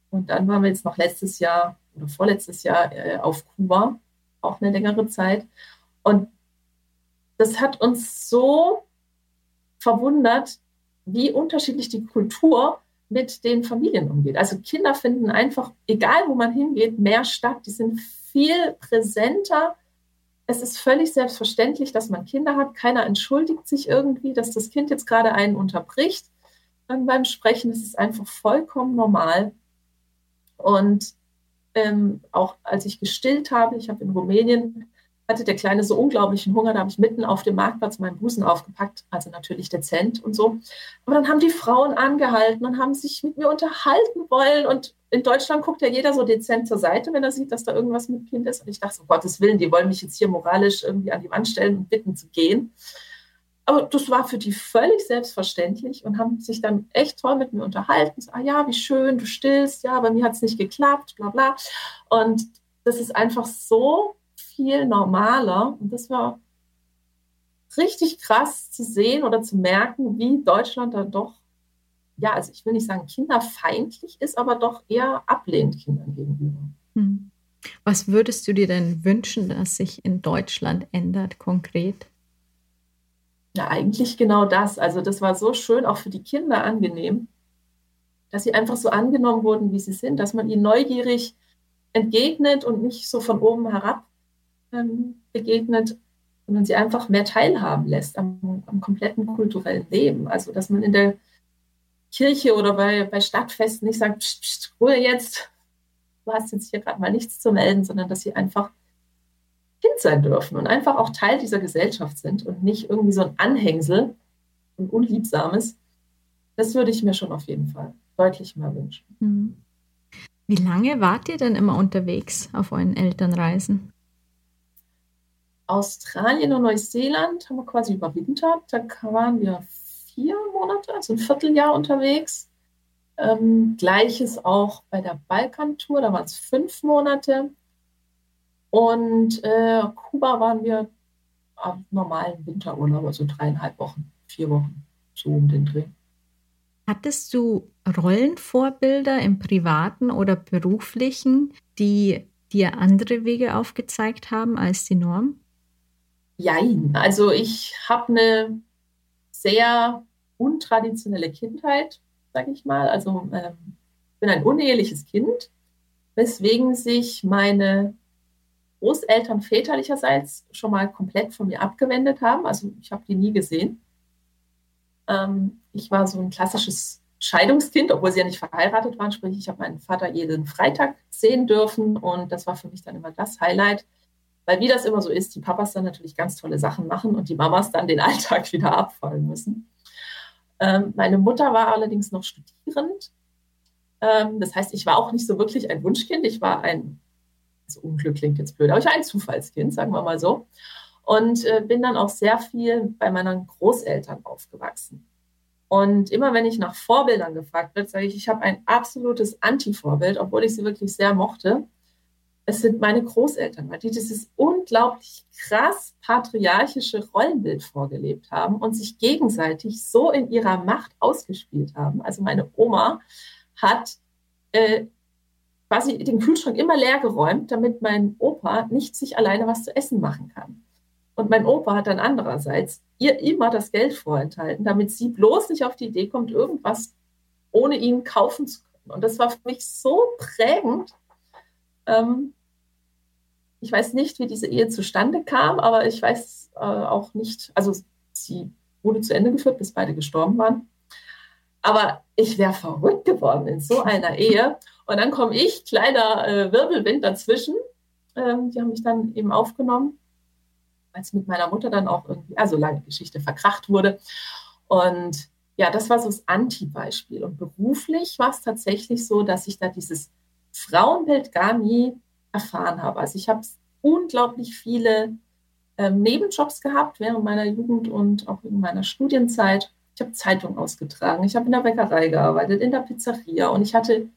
Und dann waren wir jetzt noch letztes Jahr oder vorletztes Jahr äh, auf Kuba, auch eine längere Zeit. Und das hat uns so verwundert, wie unterschiedlich die Kultur mit den Familien umgeht. Also Kinder finden einfach, egal wo man hingeht, mehr statt. Die sind viel präsenter. Es ist völlig selbstverständlich, dass man Kinder hat. Keiner entschuldigt sich irgendwie, dass das Kind jetzt gerade einen unterbricht beim Sprechen. Es ist einfach vollkommen normal. Und ähm, auch als ich gestillt habe, ich habe in Rumänien hatte der Kleine so unglaublichen Hunger, da habe ich mitten auf dem Marktplatz meinen Busen aufgepackt, also natürlich dezent und so. Aber dann haben die Frauen angehalten und haben sich mit mir unterhalten wollen. Und in Deutschland guckt ja jeder so dezent zur Seite, wenn er sieht, dass da irgendwas mit Kind ist. Und ich dachte, um Gottes Willen, die wollen mich jetzt hier moralisch irgendwie an die Wand stellen und bitten zu gehen. Aber das war für die völlig selbstverständlich und haben sich dann echt toll mit mir unterhalten. So, ah ja, wie schön, du stillst, ja, bei mir hat es nicht geklappt, bla bla. Und das ist einfach so viel normaler. Und das war richtig krass zu sehen oder zu merken, wie Deutschland da doch, ja, also ich will nicht sagen kinderfeindlich ist, aber doch eher ablehnend Kindern gegenüber. Hm. Was würdest du dir denn wünschen, dass sich in Deutschland ändert konkret? Ja, eigentlich genau das. Also das war so schön, auch für die Kinder angenehm, dass sie einfach so angenommen wurden, wie sie sind, dass man ihnen neugierig entgegnet und nicht so von oben herab ähm, begegnet, sondern sie einfach mehr teilhaben lässt am, am, kompletten kulturellen Leben. Also, dass man in der Kirche oder bei, bei Stadtfesten nicht sagt, pst, pst, Ruhe jetzt, du hast jetzt hier gerade mal nichts zu melden, sondern dass sie einfach Kind sein dürfen und einfach auch Teil dieser Gesellschaft sind und nicht irgendwie so ein Anhängsel, ein unliebsames. Das würde ich mir schon auf jeden Fall deutlich mehr wünschen. Mhm. Wie lange wart ihr denn immer unterwegs auf euren Elternreisen? Australien und Neuseeland haben wir quasi überwintert. Da waren wir vier Monate, also ein Vierteljahr unterwegs. Ähm, Gleiches auch bei der Balkantour, da waren es fünf Monate. Und äh, Kuba waren wir am normalen Winterurlaub, also dreieinhalb Wochen, vier Wochen, so um den Dreh. Hattest du Rollenvorbilder im privaten oder beruflichen, die dir andere Wege aufgezeigt haben als die Norm? Jein. Also ich habe eine sehr untraditionelle Kindheit, sage ich mal. Also ähm, bin ein uneheliches Kind, weswegen sich meine Großeltern väterlicherseits schon mal komplett von mir abgewendet haben. Also ich habe die nie gesehen. Ähm, ich war so ein klassisches Scheidungskind, obwohl sie ja nicht verheiratet waren. Sprich, ich habe meinen Vater jeden Freitag sehen dürfen und das war für mich dann immer das Highlight. Weil wie das immer so ist, die Papas dann natürlich ganz tolle Sachen machen und die Mamas dann den Alltag wieder abfallen müssen. Ähm, meine Mutter war allerdings noch studierend. Ähm, das heißt, ich war auch nicht so wirklich ein Wunschkind. Ich war ein, also Unglück klingt jetzt blöd, aber ich war ein Zufallskind, sagen wir mal so. Und äh, bin dann auch sehr viel bei meinen Großeltern aufgewachsen. Und immer wenn ich nach Vorbildern gefragt wird, sage ich, ich habe ein absolutes Anti-Vorbild, obwohl ich sie wirklich sehr mochte es sind meine Großeltern, weil die dieses unglaublich krass patriarchische Rollenbild vorgelebt haben und sich gegenseitig so in ihrer Macht ausgespielt haben. Also meine Oma hat äh, quasi den Kühlschrank immer leer geräumt, damit mein Opa nicht sich alleine was zu essen machen kann. Und mein Opa hat dann andererseits ihr immer das Geld vorenthalten, damit sie bloß nicht auf die Idee kommt, irgendwas ohne ihn kaufen zu können. Und das war für mich so prägend, ähm, ich weiß nicht, wie diese Ehe zustande kam, aber ich weiß äh, auch nicht, also sie wurde zu Ende geführt, bis beide gestorben waren. Aber ich wäre verrückt geworden in so einer Ehe. Und dann komme ich, kleiner äh, Wirbelwind dazwischen. Ähm, die haben mich dann eben aufgenommen, als mit meiner Mutter dann auch irgendwie, also lange Geschichte, verkracht wurde. Und ja, das war so das Anti-Beispiel. Und beruflich war es tatsächlich so, dass ich da dieses Frauenbild gar nie erfahren habe. Also ich habe unglaublich viele ähm, Nebenjobs gehabt während meiner Jugend und auch in meiner Studienzeit. Ich habe Zeitung ausgetragen, ich habe in der Bäckerei gearbeitet, in der Pizzeria und ich hatte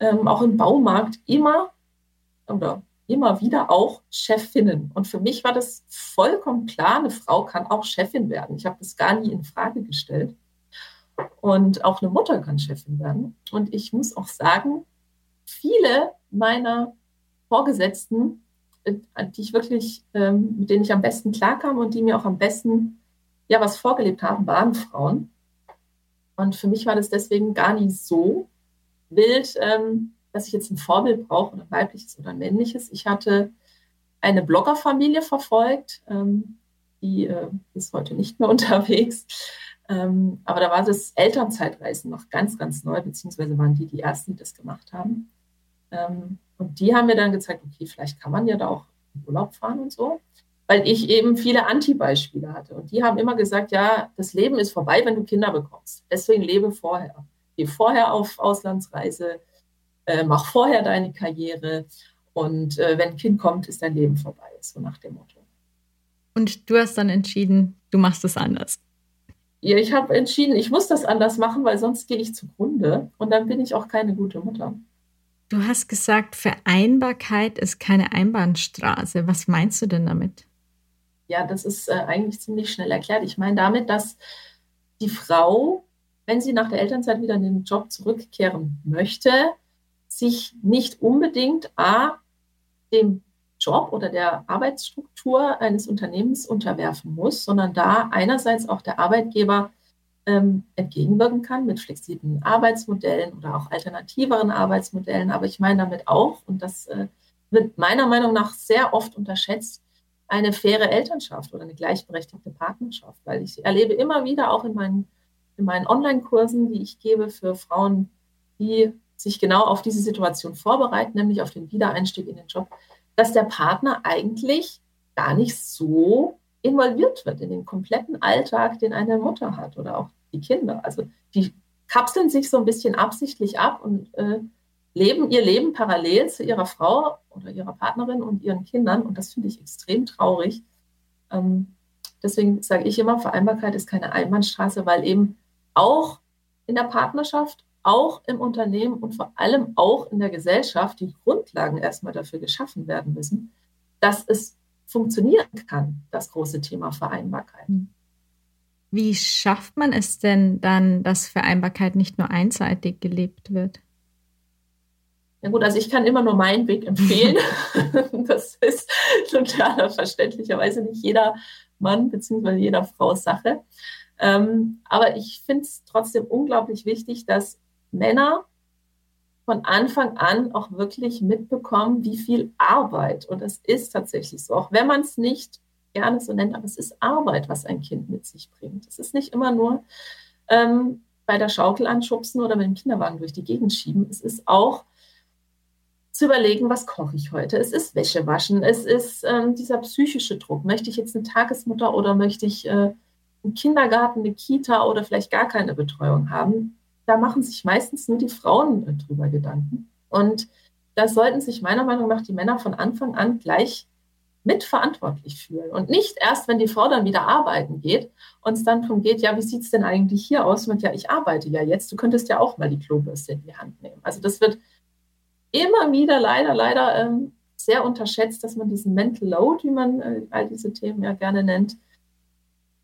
ähm, auch im Baumarkt immer oder immer wieder auch Chefinnen. Und für mich war das vollkommen klar, eine Frau kann auch Chefin werden. Ich habe das gar nie in Frage gestellt. Und auch eine Mutter kann Chefin werden. Und ich muss auch sagen, viele meiner Vorgesetzten, äh, die ich wirklich, ähm, mit denen ich am besten klarkam und die mir auch am besten ja was vorgelebt haben, waren Frauen. Und für mich war das deswegen gar nicht so wild, ähm, dass ich jetzt ein Vorbild brauche, ein weibliches oder ein männliches. Ich hatte eine Bloggerfamilie verfolgt, ähm, die äh, ist heute nicht mehr unterwegs. Aber da war das Elternzeitreisen noch ganz, ganz neu, beziehungsweise waren die die ersten, die das gemacht haben. Und die haben mir dann gezeigt, okay, vielleicht kann man ja da auch in Urlaub fahren und so, weil ich eben viele Anti-Beispiele hatte. Und die haben immer gesagt, ja, das Leben ist vorbei, wenn du Kinder bekommst. Deswegen lebe vorher. Geh vorher auf Auslandsreise, äh, mach vorher deine Karriere und äh, wenn ein Kind kommt, ist dein Leben vorbei, so nach dem Motto. Und du hast dann entschieden, du machst es anders. Ja, ich habe entschieden, ich muss das anders machen, weil sonst gehe ich zugrunde und dann bin ich auch keine gute Mutter. Du hast gesagt, Vereinbarkeit ist keine Einbahnstraße. Was meinst du denn damit? Ja, das ist äh, eigentlich ziemlich schnell erklärt. Ich meine damit, dass die Frau, wenn sie nach der Elternzeit wieder in den Job zurückkehren möchte, sich nicht unbedingt A, dem Job oder der Arbeitsstruktur eines Unternehmens unterwerfen muss, sondern da einerseits auch der Arbeitgeber ähm, entgegenwirken kann mit flexiblen Arbeitsmodellen oder auch alternativeren Arbeitsmodellen. Aber ich meine damit auch, und das äh, wird meiner Meinung nach sehr oft unterschätzt, eine faire Elternschaft oder eine gleichberechtigte Partnerschaft, weil ich erlebe immer wieder auch in meinen, in meinen Online-Kursen, die ich gebe für Frauen, die sich genau auf diese Situation vorbereiten, nämlich auf den Wiedereinstieg in den Job, dass der Partner eigentlich gar nicht so involviert wird in den kompletten Alltag, den eine Mutter hat oder auch die Kinder. Also die kapseln sich so ein bisschen absichtlich ab und äh, leben ihr Leben parallel zu ihrer Frau oder ihrer Partnerin und ihren Kindern. Und das finde ich extrem traurig. Ähm, deswegen sage ich immer, Vereinbarkeit ist keine Einbahnstraße, weil eben auch in der Partnerschaft, auch im Unternehmen und vor allem auch in der Gesellschaft die Grundlagen erstmal dafür geschaffen werden müssen, dass es funktionieren kann, das große Thema Vereinbarkeit. Hm. Wie schafft man es denn dann, dass Vereinbarkeit nicht nur einseitig gelebt wird? Ja gut, also ich kann immer nur meinen Weg empfehlen. das ist total verständlicherweise nicht jeder Mann bzw. jeder Frau Sache. Ähm, aber ich finde es trotzdem unglaublich wichtig, dass Männer von Anfang an auch wirklich mitbekommen, wie viel Arbeit, und es ist tatsächlich so, auch wenn man es nicht gerne so nennt, aber es ist Arbeit, was ein Kind mit sich bringt. Es ist nicht immer nur ähm, bei der Schaukel anschubsen oder mit dem Kinderwagen durch die Gegend schieben. Es ist auch zu überlegen, was koche ich heute. Es ist Wäsche waschen, es ist ähm, dieser psychische Druck. Möchte ich jetzt eine Tagesmutter oder möchte ich äh, einen Kindergarten, eine Kita oder vielleicht gar keine Betreuung haben? Da machen sich meistens nur die Frauen äh, drüber Gedanken. Und da sollten sich meiner Meinung nach die Männer von Anfang an gleich mitverantwortlich fühlen. Und nicht erst, wenn die Frau dann wieder arbeiten geht und es dann darum geht, ja, wie sieht es denn eigentlich hier aus? Und ja, ich arbeite ja jetzt, du könntest ja auch mal die Klobürste in die Hand nehmen. Also das wird immer wieder leider, leider ähm, sehr unterschätzt, dass man diesen Mental Load, wie man äh, all diese Themen ja gerne nennt,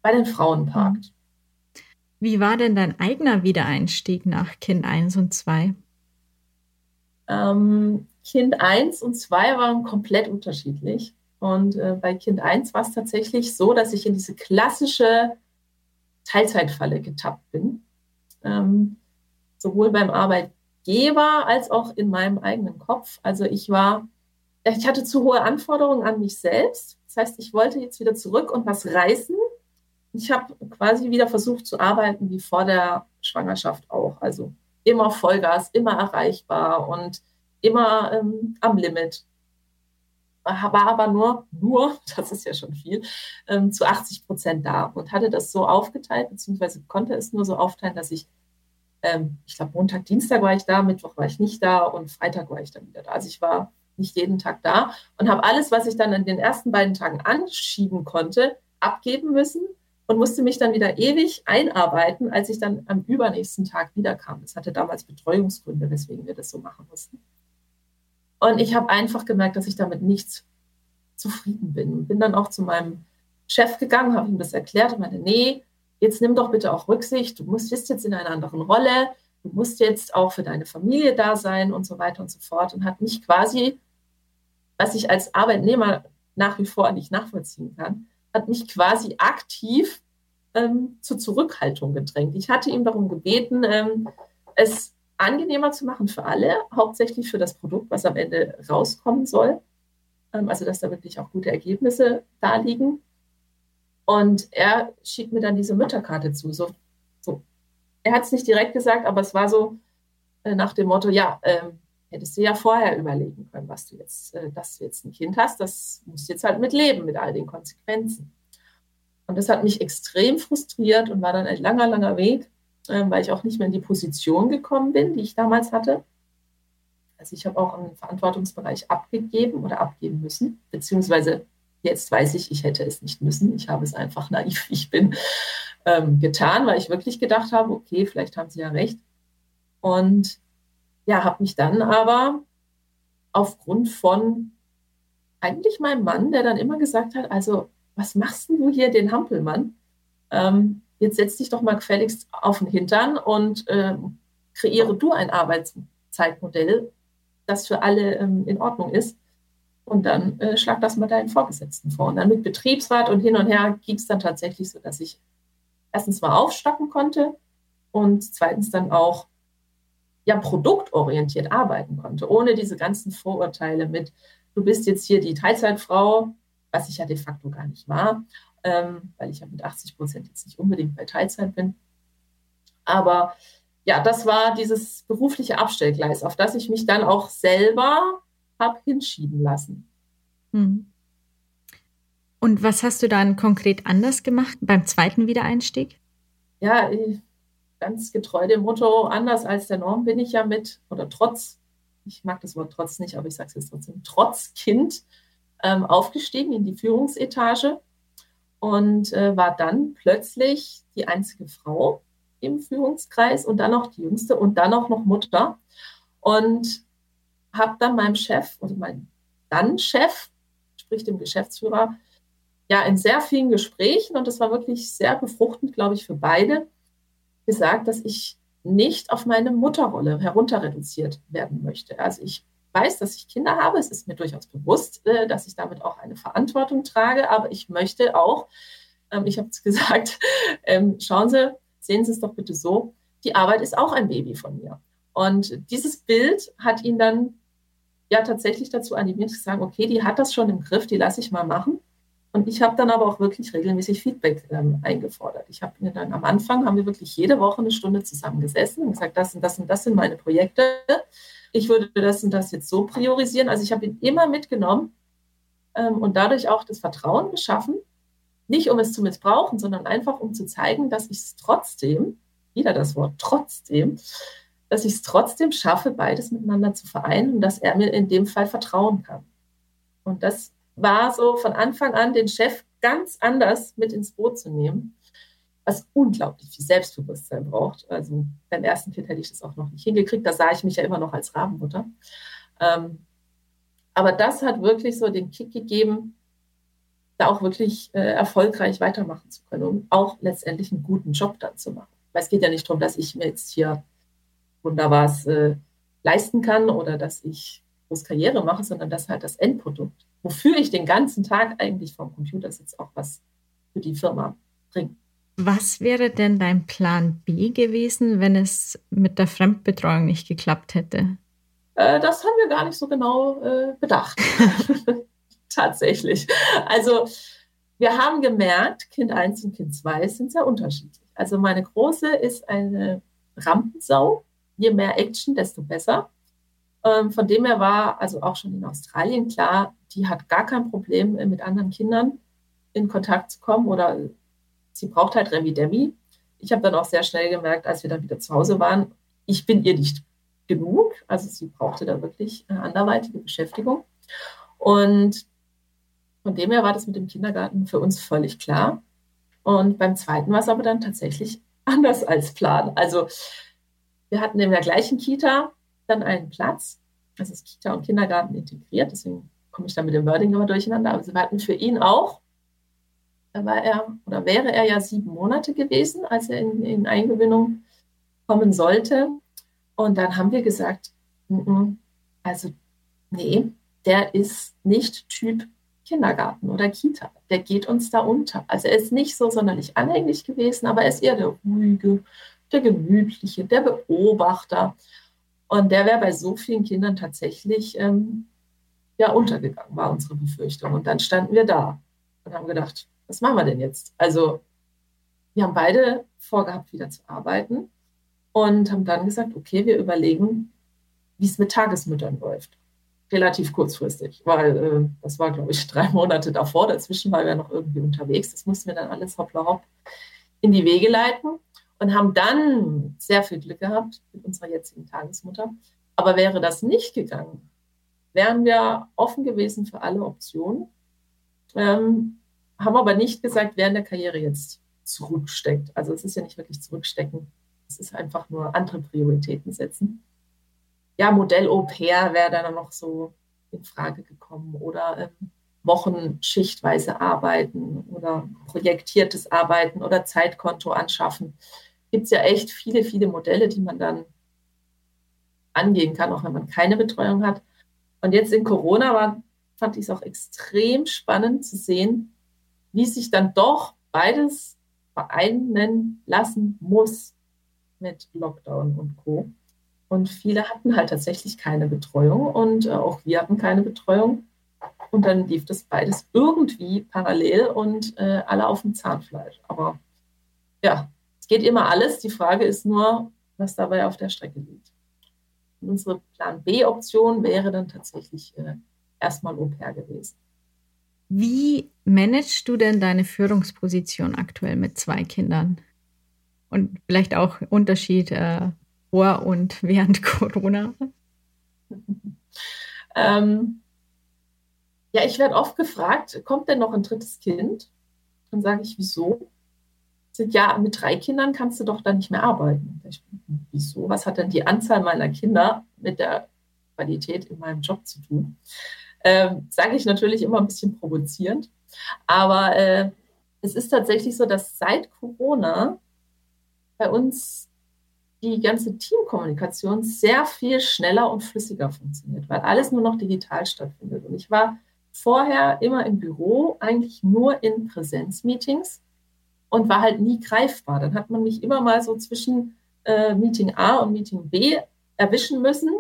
bei den Frauen parkt. Wie war denn dein eigener Wiedereinstieg nach Kind 1 und 2? Ähm, kind 1 und 2 waren komplett unterschiedlich. Und äh, bei Kind 1 war es tatsächlich so, dass ich in diese klassische Teilzeitfalle getappt bin. Ähm, sowohl beim Arbeit Geber als auch in meinem eigenen Kopf. Also ich war, ich hatte zu hohe Anforderungen an mich selbst. Das heißt, ich wollte jetzt wieder zurück und was reißen. Ich habe quasi wieder versucht zu arbeiten wie vor der Schwangerschaft auch. Also immer Vollgas, immer erreichbar und immer ähm, am Limit. War aber nur, nur, das ist ja schon viel, ähm, zu 80 Prozent da und hatte das so aufgeteilt, beziehungsweise konnte es nur so aufteilen, dass ich ähm, ich glaube, Montag, Dienstag war ich da, Mittwoch war ich nicht da und Freitag war ich dann wieder da. Also ich war nicht jeden Tag da und habe alles, was ich dann in den ersten beiden Tagen anschieben konnte, abgeben müssen und musste mich dann wieder ewig einarbeiten, als ich dann am übernächsten Tag wiederkam. Das hatte damals Betreuungsgründe, weswegen wir das so machen mussten. Und ich habe einfach gemerkt, dass ich damit nicht zufrieden bin. Bin dann auch zu meinem Chef gegangen, habe ihm das erklärt und meinte, nee, jetzt nimm doch bitte auch Rücksicht, du musst, bist jetzt in einer anderen Rolle, du musst jetzt auch für deine Familie da sein und so weiter und so fort und hat mich quasi, was ich als Arbeitnehmer nach wie vor nicht nachvollziehen kann, hat mich quasi aktiv ähm, zur Zurückhaltung gedrängt. Ich hatte ihm darum gebeten, ähm, es angenehmer zu machen für alle, hauptsächlich für das Produkt, was am Ende rauskommen soll. Ähm, also dass da wirklich auch gute Ergebnisse da liegen. Und er schickt mir dann diese Mütterkarte zu. So, so. Er hat es nicht direkt gesagt, aber es war so äh, nach dem Motto, ja, ähm, hättest du ja vorher überlegen können, was du jetzt, äh, dass du jetzt ein Kind hast. Das musst du jetzt halt mitleben mit all den Konsequenzen. Und das hat mich extrem frustriert und war dann ein langer, langer Weg, weil ich auch nicht mehr in die Position gekommen bin, die ich damals hatte. Also ich habe auch einen Verantwortungsbereich abgegeben oder abgeben müssen, beziehungsweise Jetzt weiß ich, ich hätte es nicht müssen. Ich habe es einfach naiv, ich bin, ähm, getan, weil ich wirklich gedacht habe, okay, vielleicht haben Sie ja recht. Und ja, habe mich dann aber aufgrund von eigentlich meinem Mann, der dann immer gesagt hat, also was machst denn du hier den Hampelmann? Ähm, jetzt setz dich doch mal gefälligst auf den Hintern und äh, kreiere du ein Arbeitszeitmodell, das für alle ähm, in Ordnung ist. Und dann äh, schlag das mal deinen Vorgesetzten vor. Und dann mit Betriebsrat und hin und her ging es dann tatsächlich so, dass ich erstens mal aufstocken konnte und zweitens dann auch ja produktorientiert arbeiten konnte, ohne diese ganzen Vorurteile mit, du bist jetzt hier die Teilzeitfrau, was ich ja de facto gar nicht war, ähm, weil ich ja mit 80 Prozent jetzt nicht unbedingt bei Teilzeit bin. Aber ja, das war dieses berufliche Abstellgleis, auf das ich mich dann auch selber habe hinschieben lassen. Hm. Und was hast du dann konkret anders gemacht beim zweiten Wiedereinstieg? Ja, ganz getreu dem Motto, anders als der Norm bin ich ja mit oder trotz ich mag das Wort trotz nicht, aber ich sage es jetzt trotzdem, trotz Kind ähm, aufgestiegen in die Führungsetage und äh, war dann plötzlich die einzige Frau im Führungskreis und dann noch die jüngste und dann auch noch Mutter. Und habe dann meinem Chef, oder meinem dann Chef, sprich dem Geschäftsführer, ja, in sehr vielen Gesprächen, und das war wirklich sehr befruchtend, glaube ich, für beide, gesagt, dass ich nicht auf meine Mutterrolle herunter reduziert werden möchte. Also ich weiß, dass ich Kinder habe. Es ist mir durchaus bewusst, äh, dass ich damit auch eine Verantwortung trage. Aber ich möchte auch, ähm, ich habe es gesagt, ähm, schauen Sie, sehen Sie es doch bitte so, die Arbeit ist auch ein Baby von mir. Und dieses Bild hat ihn dann ja tatsächlich dazu animiert, zu sagen, okay, die hat das schon im Griff, die lasse ich mal machen. Und ich habe dann aber auch wirklich regelmäßig Feedback ähm, eingefordert. Ich habe mir dann am Anfang, haben wir wirklich jede Woche eine Stunde zusammengesessen und gesagt, das und das und das sind meine Projekte. Ich würde das und das jetzt so priorisieren. Also ich habe ihn immer mitgenommen ähm, und dadurch auch das Vertrauen geschaffen, nicht um es zu missbrauchen, sondern einfach um zu zeigen, dass ich es trotzdem, wieder das Wort trotzdem, dass ich es trotzdem schaffe, beides miteinander zu vereinen und dass er mir in dem Fall vertrauen kann. Und das war so von Anfang an, den Chef ganz anders mit ins Boot zu nehmen, was unglaublich viel Selbstbewusstsein braucht. Also beim ersten Kind hätte ich das auch noch nicht hingekriegt. Da sah ich mich ja immer noch als Rabenmutter. Ähm, aber das hat wirklich so den Kick gegeben, da auch wirklich äh, erfolgreich weitermachen zu können und auch letztendlich einen guten Job dann zu machen. Weil es geht ja nicht darum, dass ich mir jetzt hier wunderbar äh, leisten kann oder dass ich groß Karriere mache, sondern dass halt das Endprodukt wofür ich den ganzen Tag eigentlich vom Computer sitze, auch was für die Firma bringt. Was wäre denn dein Plan B gewesen, wenn es mit der Fremdbetreuung nicht geklappt hätte? Äh, das haben wir gar nicht so genau äh, bedacht. Tatsächlich. Also wir haben gemerkt, Kind 1 und Kind 2 sind sehr unterschiedlich. Also meine Große ist eine Rampensau. Je mehr Action, desto besser. Ähm, von dem her war also auch schon in Australien klar, die hat gar kein Problem, äh, mit anderen Kindern in Kontakt zu kommen oder sie braucht halt Remi Demi. Ich habe dann auch sehr schnell gemerkt, als wir dann wieder zu Hause waren, ich bin ihr nicht genug. Also sie brauchte da wirklich anderweitige Beschäftigung. Und von dem her war das mit dem Kindergarten für uns völlig klar. Und beim zweiten war es aber dann tatsächlich anders als Plan. Also wir hatten in der gleichen Kita dann einen Platz. Das ist Kita und Kindergarten integriert, deswegen komme ich da mit dem Wording immer durcheinander. Aber sie hatten für ihn auch, war er oder wäre er ja sieben Monate gewesen, als er in, in Eingewinnung kommen sollte. Und dann haben wir gesagt, n -n, also nee, der ist nicht Typ Kindergarten oder Kita. Der geht uns da unter. Also er ist nicht so sonderlich anhänglich gewesen, aber er ist eher der ruhige, der gemütliche, der Beobachter. Und der wäre bei so vielen Kindern tatsächlich ähm, ja untergegangen, war unsere Befürchtung. Und dann standen wir da und haben gedacht, was machen wir denn jetzt? Also wir haben beide vorgehabt, wieder zu arbeiten und haben dann gesagt, okay, wir überlegen, wie es mit Tagesmüttern läuft. Relativ kurzfristig, weil äh, das war, glaube ich, drei Monate davor. Dazwischen waren wir noch irgendwie unterwegs. Das mussten wir dann alles hoppla hopp in die Wege leiten und haben dann sehr viel Glück gehabt mit unserer jetzigen Tagesmutter. Aber wäre das nicht gegangen, wären wir offen gewesen für alle Optionen, ähm, haben aber nicht gesagt, wer in der Karriere jetzt zurücksteckt. Also es ist ja nicht wirklich zurückstecken, es ist einfach nur andere Prioritäten setzen. Ja, Modell Au pair wäre dann noch so in Frage gekommen oder ähm, Wochen schichtweise arbeiten oder projektiertes Arbeiten oder Zeitkonto anschaffen gibt es ja echt viele, viele Modelle, die man dann angehen kann, auch wenn man keine Betreuung hat. Und jetzt in Corona war, fand ich es auch extrem spannend zu sehen, wie sich dann doch beides vereinen lassen muss mit Lockdown und Co. Und viele hatten halt tatsächlich keine Betreuung und äh, auch wir hatten keine Betreuung. Und dann lief das beides irgendwie parallel und äh, alle auf dem Zahnfleisch. Aber ja, es geht immer alles. Die Frage ist nur, was dabei auf der Strecke liegt. Und unsere Plan B-Option wäre dann tatsächlich äh, erstmal Au pair gewesen. Wie managst du denn deine Führungsposition aktuell mit zwei Kindern? Und vielleicht auch Unterschied äh, vor und während Corona? Ähm, ja, ich werde oft gefragt, kommt denn noch ein drittes Kind? Dann sage ich, wieso? Sind ja, mit drei Kindern kannst du doch dann nicht mehr arbeiten. Ich, wieso? Was hat denn die Anzahl meiner Kinder mit der Qualität in meinem Job zu tun? Ähm, sage ich natürlich immer ein bisschen provozierend. Aber äh, es ist tatsächlich so, dass seit Corona bei uns die ganze Teamkommunikation sehr viel schneller und flüssiger funktioniert, weil alles nur noch digital stattfindet. Und ich war vorher immer im Büro, eigentlich nur in Präsenzmeetings und war halt nie greifbar. Dann hat man mich immer mal so zwischen äh, Meeting A und Meeting B erwischen müssen.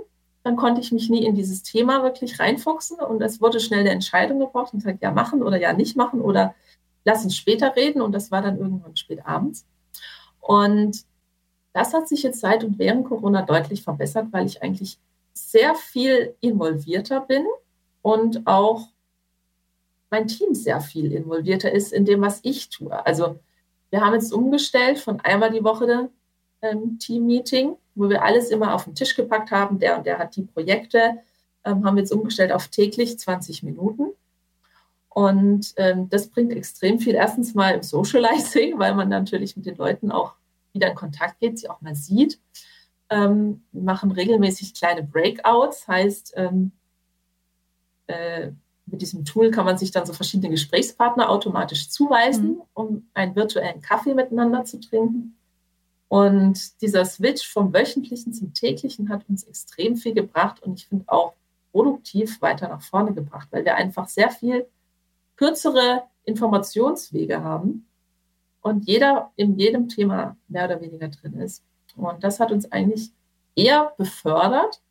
Dann konnte ich mich nie in dieses Thema wirklich reinfuchsen und es wurde schnell eine Entscheidung gebraucht und gesagt, ja machen oder ja nicht machen oder lass uns später reden und das war dann irgendwann spät abends. Und das hat sich jetzt seit und während Corona deutlich verbessert, weil ich eigentlich sehr viel involvierter bin und auch mein Team sehr viel involvierter ist in dem, was ich tue. Also wir haben jetzt umgestellt von einmal die Woche ähm, Team-Meeting, wo wir alles immer auf den Tisch gepackt haben. Der und der hat die Projekte, ähm, haben wir jetzt umgestellt auf täglich 20 Minuten. Und ähm, das bringt extrem viel. Erstens mal im Socializing, weil man natürlich mit den Leuten auch wieder in Kontakt geht, sie auch mal sieht. Ähm, wir machen regelmäßig kleine Breakouts, heißt, ähm, äh, mit diesem Tool kann man sich dann so verschiedene Gesprächspartner automatisch zuweisen, mhm. um einen virtuellen Kaffee miteinander zu trinken. Und dieser Switch vom wöchentlichen zum täglichen hat uns extrem viel gebracht und ich finde auch produktiv weiter nach vorne gebracht, weil wir einfach sehr viel kürzere Informationswege haben und jeder in jedem Thema mehr oder weniger drin ist. Und das hat uns eigentlich eher befördert.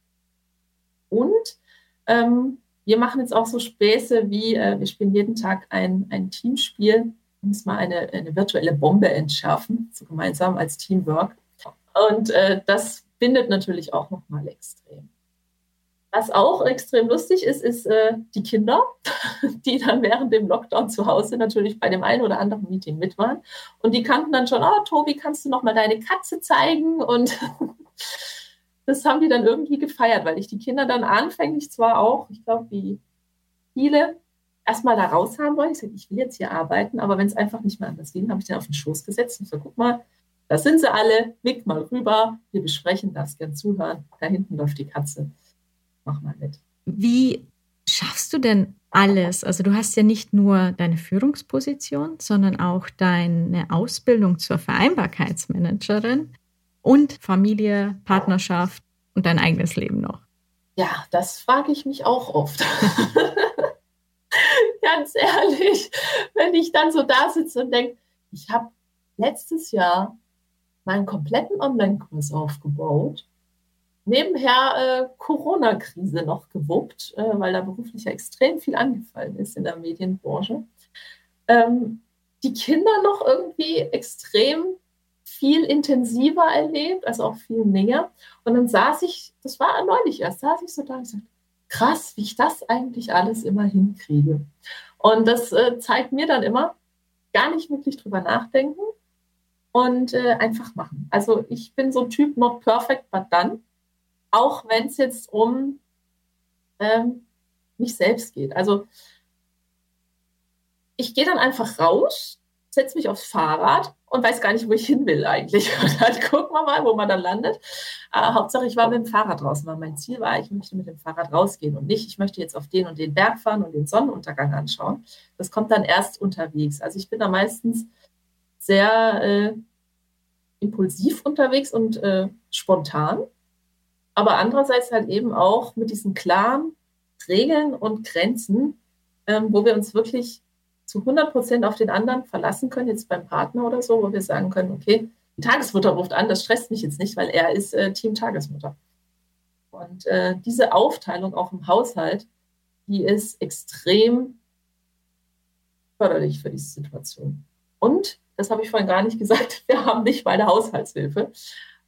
Und ähm, wir machen jetzt auch so Späße wie, äh, wir spielen jeden Tag ein, ein Teamspiel, uns mal eine, eine virtuelle Bombe entschärfen, so gemeinsam als Teamwork. Und äh, das bindet natürlich auch nochmal extrem. Was auch extrem lustig ist, ist äh, die Kinder, die dann während dem Lockdown zu Hause natürlich bei dem einen oder anderen Meeting mit waren. Und die kannten dann schon, oh, Tobi, kannst du noch mal deine Katze zeigen? Und das haben die dann irgendwie gefeiert, weil ich die Kinder dann anfänglich zwar auch, ich glaube, wie viele, erstmal da raus haben wollte. Ich sagte, ich will jetzt hier arbeiten, aber wenn es einfach nicht mehr anders ging, habe ich den auf den Schoß gesetzt und gesagt, guck mal, da sind sie alle, nick mal rüber, wir besprechen das, gern zuhören. Da hinten läuft die Katze mach mal mit. Wie schaffst du denn alles? Also du hast ja nicht nur deine Führungsposition, sondern auch deine Ausbildung zur Vereinbarkeitsmanagerin und Familie, Partnerschaft und dein eigenes Leben noch. Ja, das frage ich mich auch oft. Ganz ehrlich, wenn ich dann so da sitze und denke, ich habe letztes Jahr meinen kompletten Online-Kurs aufgebaut nebenher äh, Corona-Krise noch gewuppt, äh, weil da beruflich ja extrem viel angefallen ist in der Medienbranche. Ähm, die Kinder noch irgendwie extrem viel intensiver erlebt, also auch viel näher. Und dann saß ich, das war neulich erst, saß ich so da und gesagt, krass, wie ich das eigentlich alles immer hinkriege. Und das äh, zeigt mir dann immer, gar nicht wirklich drüber nachdenken und äh, einfach machen. Also ich bin so ein Typ, not perfect, but done auch wenn es jetzt um ähm, mich selbst geht. Also ich gehe dann einfach raus, setze mich aufs Fahrrad und weiß gar nicht, wo ich hin will eigentlich. Und dann gucken wir mal, wo man dann landet. Aber Hauptsache, ich war mit dem Fahrrad draußen, weil mein Ziel war, ich möchte mit dem Fahrrad rausgehen und nicht, ich möchte jetzt auf den und den Berg fahren und den Sonnenuntergang anschauen. Das kommt dann erst unterwegs. Also ich bin da meistens sehr äh, impulsiv unterwegs und äh, spontan aber andererseits halt eben auch mit diesen klaren Regeln und Grenzen, ähm, wo wir uns wirklich zu 100 Prozent auf den anderen verlassen können, jetzt beim Partner oder so, wo wir sagen können, okay, die Tagesmutter ruft an, das stresst mich jetzt nicht, weil er ist äh, Team Tagesmutter. Und äh, diese Aufteilung auch im Haushalt, die ist extrem förderlich für diese Situation. Und, das habe ich vorhin gar nicht gesagt, wir haben nicht mal eine Haushaltshilfe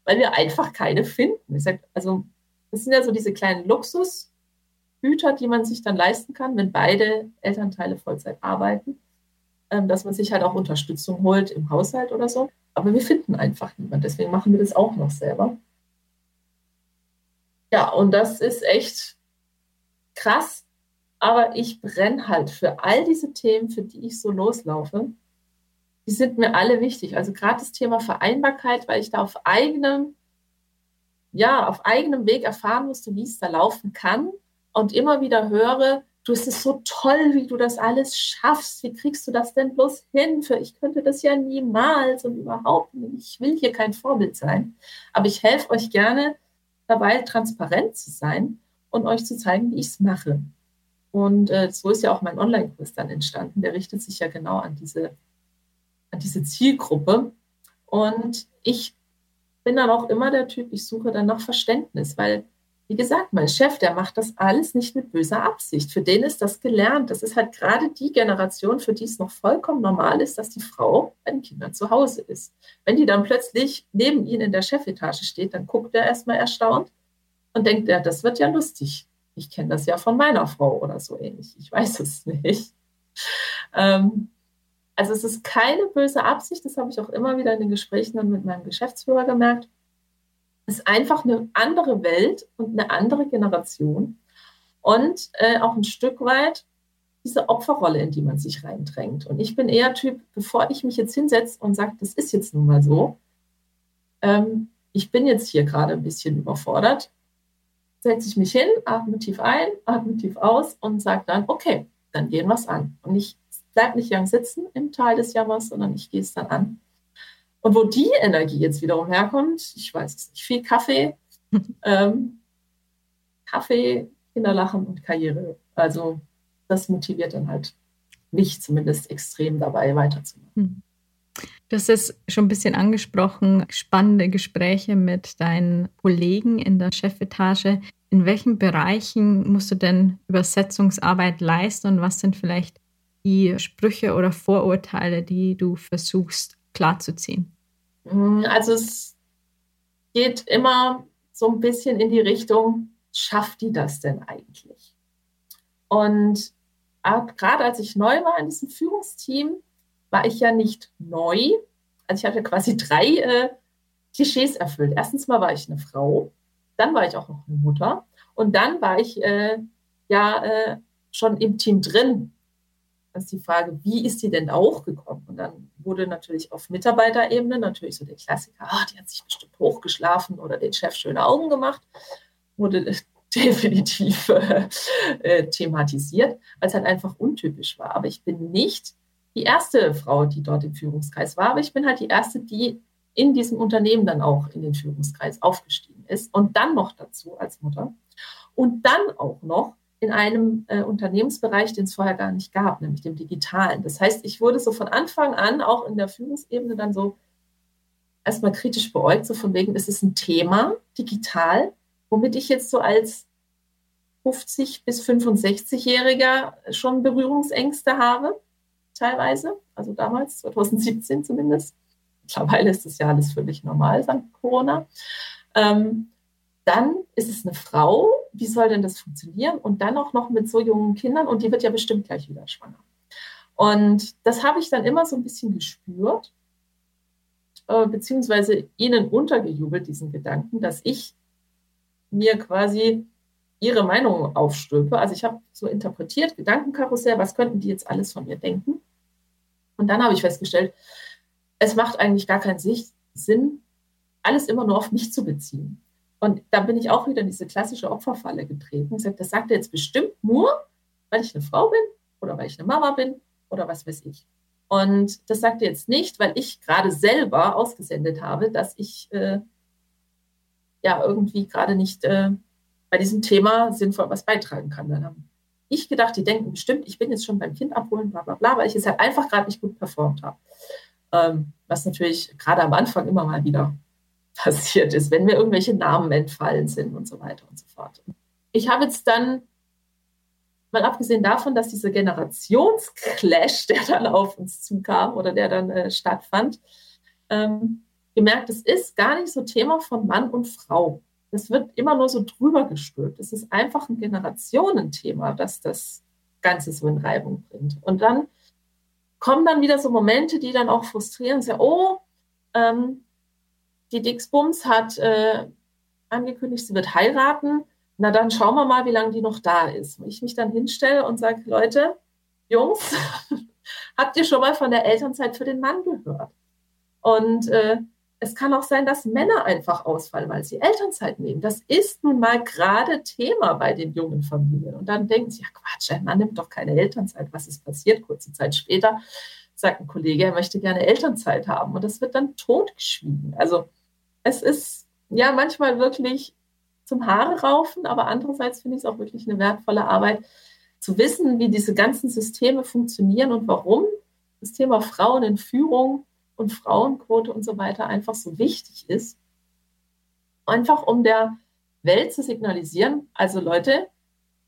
weil wir einfach keine finden. Ich sag, also das sind ja so diese kleinen Luxusgüter, die man sich dann leisten kann, wenn beide Elternteile Vollzeit arbeiten, ähm, dass man sich halt auch Unterstützung holt im Haushalt oder so. Aber wir finden einfach niemanden. Deswegen machen wir das auch noch selber. Ja, und das ist echt krass, aber ich brenne halt für all diese Themen, für die ich so loslaufe. Die sind mir alle wichtig. Also gerade das Thema Vereinbarkeit, weil ich da auf eigenem, ja, auf eigenem Weg erfahren musste, wie es da laufen kann und immer wieder höre, du, es ist so toll, wie du das alles schaffst. Wie kriegst du das denn bloß hin? Für ich könnte das ja niemals und überhaupt nicht. Ich will hier kein Vorbild sein. Aber ich helfe euch gerne dabei, transparent zu sein und euch zu zeigen, wie ich es mache. Und äh, so ist ja auch mein Online-Kurs dann entstanden. Der richtet sich ja genau an diese, an diese Zielgruppe. Und ich bin dann auch immer der Typ, ich suche dann nach Verständnis, weil, wie gesagt, mein Chef, der macht das alles nicht mit böser Absicht. Für den ist das gelernt. Das ist halt gerade die Generation, für die es noch vollkommen normal ist, dass die Frau bei den Kindern zu Hause ist. Wenn die dann plötzlich neben ihnen in der Chefetage steht, dann guckt er erstmal erstaunt und denkt, ja, das wird ja lustig ich kenne das ja von meiner Frau oder so ähnlich. Ich weiß es nicht. Ähm, also es ist keine böse Absicht, das habe ich auch immer wieder in den Gesprächen dann mit meinem Geschäftsführer gemerkt. Ist einfach eine andere Welt und eine andere Generation und äh, auch ein Stück weit diese Opferrolle, in die man sich reindrängt. Und ich bin eher Typ, bevor ich mich jetzt hinsetze und sage, das ist jetzt nun mal so, ähm, ich bin jetzt hier gerade ein bisschen überfordert, setze ich mich hin, atme tief ein, atme tief aus und sage dann, okay, dann gehen wir es an. Und ich bleibe nicht lang sitzen im Teil des Jammers, sondern ich gehe es dann an. Und wo die Energie jetzt wiederum herkommt, ich weiß es nicht, viel Kaffee, ähm, Kaffee, Kinderlachen und Karriere. Also das motiviert dann halt mich zumindest extrem dabei weiterzumachen. Hm. Du hast es schon ein bisschen angesprochen, spannende Gespräche mit deinen Kollegen in der Chefetage. In welchen Bereichen musst du denn Übersetzungsarbeit leisten und was sind vielleicht die Sprüche oder Vorurteile, die du versuchst klarzuziehen? Mm, also es geht immer so ein bisschen in die Richtung, schafft die das denn eigentlich? Und gerade als ich neu war in diesem Führungsteam, war ich ja nicht neu. Also ich hatte quasi drei äh, Klischees erfüllt. Erstens mal war ich eine Frau, dann war ich auch noch eine Mutter und dann war ich äh, ja äh, schon im Team drin. Ist die Frage, wie ist die denn auch gekommen? Und dann wurde natürlich auf Mitarbeiterebene natürlich so der Klassiker, ah, die hat sich bestimmt hochgeschlafen oder den Chef schöne Augen gemacht. Wurde definitiv äh, äh, thematisiert, weil es halt einfach untypisch war. Aber ich bin nicht die erste Frau, die dort im Führungskreis war, aber ich bin halt die erste, die in diesem Unternehmen dann auch in den Führungskreis aufgestiegen ist und dann noch dazu als Mutter und dann auch noch in einem äh, Unternehmensbereich, den es vorher gar nicht gab, nämlich dem digitalen. Das heißt, ich wurde so von Anfang an auch in der Führungsebene dann so erstmal kritisch beäugt, so von wegen, es ist ein Thema digital, womit ich jetzt so als 50 bis 65-Jähriger schon Berührungsängste habe teilweise, also damals, 2017 zumindest. Mittlerweile ist das ja alles völlig normal, dank Corona. Ähm, dann ist es eine Frau, wie soll denn das funktionieren? Und dann auch noch mit so jungen Kindern und die wird ja bestimmt gleich wieder schwanger. Und das habe ich dann immer so ein bisschen gespürt, äh, beziehungsweise ihnen untergejubelt, diesen Gedanken, dass ich mir quasi ihre Meinung aufstülpe. Also ich habe so interpretiert, Gedankenkarussell, was könnten die jetzt alles von mir denken? Und dann habe ich festgestellt, es macht eigentlich gar keinen Sinn, alles immer nur auf mich zu beziehen. Und da bin ich auch wieder in diese klassische Opferfalle getreten. Ich das sagt er jetzt bestimmt nur, weil ich eine Frau bin oder weil ich eine Mama bin oder was weiß ich. Und das sagt er jetzt nicht, weil ich gerade selber ausgesendet habe, dass ich äh, ja irgendwie gerade nicht äh, bei diesem Thema sinnvoll was beitragen kann. Dann haben ich gedacht, die denken bestimmt, ich bin jetzt schon beim Kind abholen, bla bla bla, weil ich es halt einfach gerade nicht gut performt habe. Ähm, was natürlich gerade am Anfang immer mal wieder passiert ist, wenn mir irgendwelche Namen entfallen sind und so weiter und so fort. Ich habe jetzt dann, mal abgesehen davon, dass dieser Generationsclash, der dann auf uns zukam oder der dann äh, stattfand, ähm, gemerkt, es ist gar nicht so Thema von Mann und Frau das wird immer nur so drüber gestülpt. Es ist einfach ein Generationenthema, dass das Ganze so in Reibung bringt. Und dann kommen dann wieder so Momente, die dann auch frustrieren. Sagen, oh, ähm, die Dixbums hat äh, angekündigt, sie wird heiraten. na dann schauen wir mal, wie lange die noch da ist. Ich mich dann hinstelle und sage, Leute, Jungs, habt ihr schon mal von der Elternzeit für den Mann gehört? Und äh, es kann auch sein, dass Männer einfach ausfallen, weil sie Elternzeit nehmen. Das ist nun mal gerade Thema bei den jungen Familien. Und dann denken sie, ja Quatsch, ein Mann nimmt doch keine Elternzeit. Was ist passiert? Kurze Zeit später sagt ein Kollege, er möchte gerne Elternzeit haben. Und das wird dann totgeschwiegen. Also es ist ja manchmal wirklich zum Haare raufen, aber andererseits finde ich es auch wirklich eine wertvolle Arbeit, zu wissen, wie diese ganzen Systeme funktionieren und warum das Thema Frauen in Führung und Frauenquote und so weiter einfach so wichtig ist. Einfach um der Welt zu signalisieren, also Leute,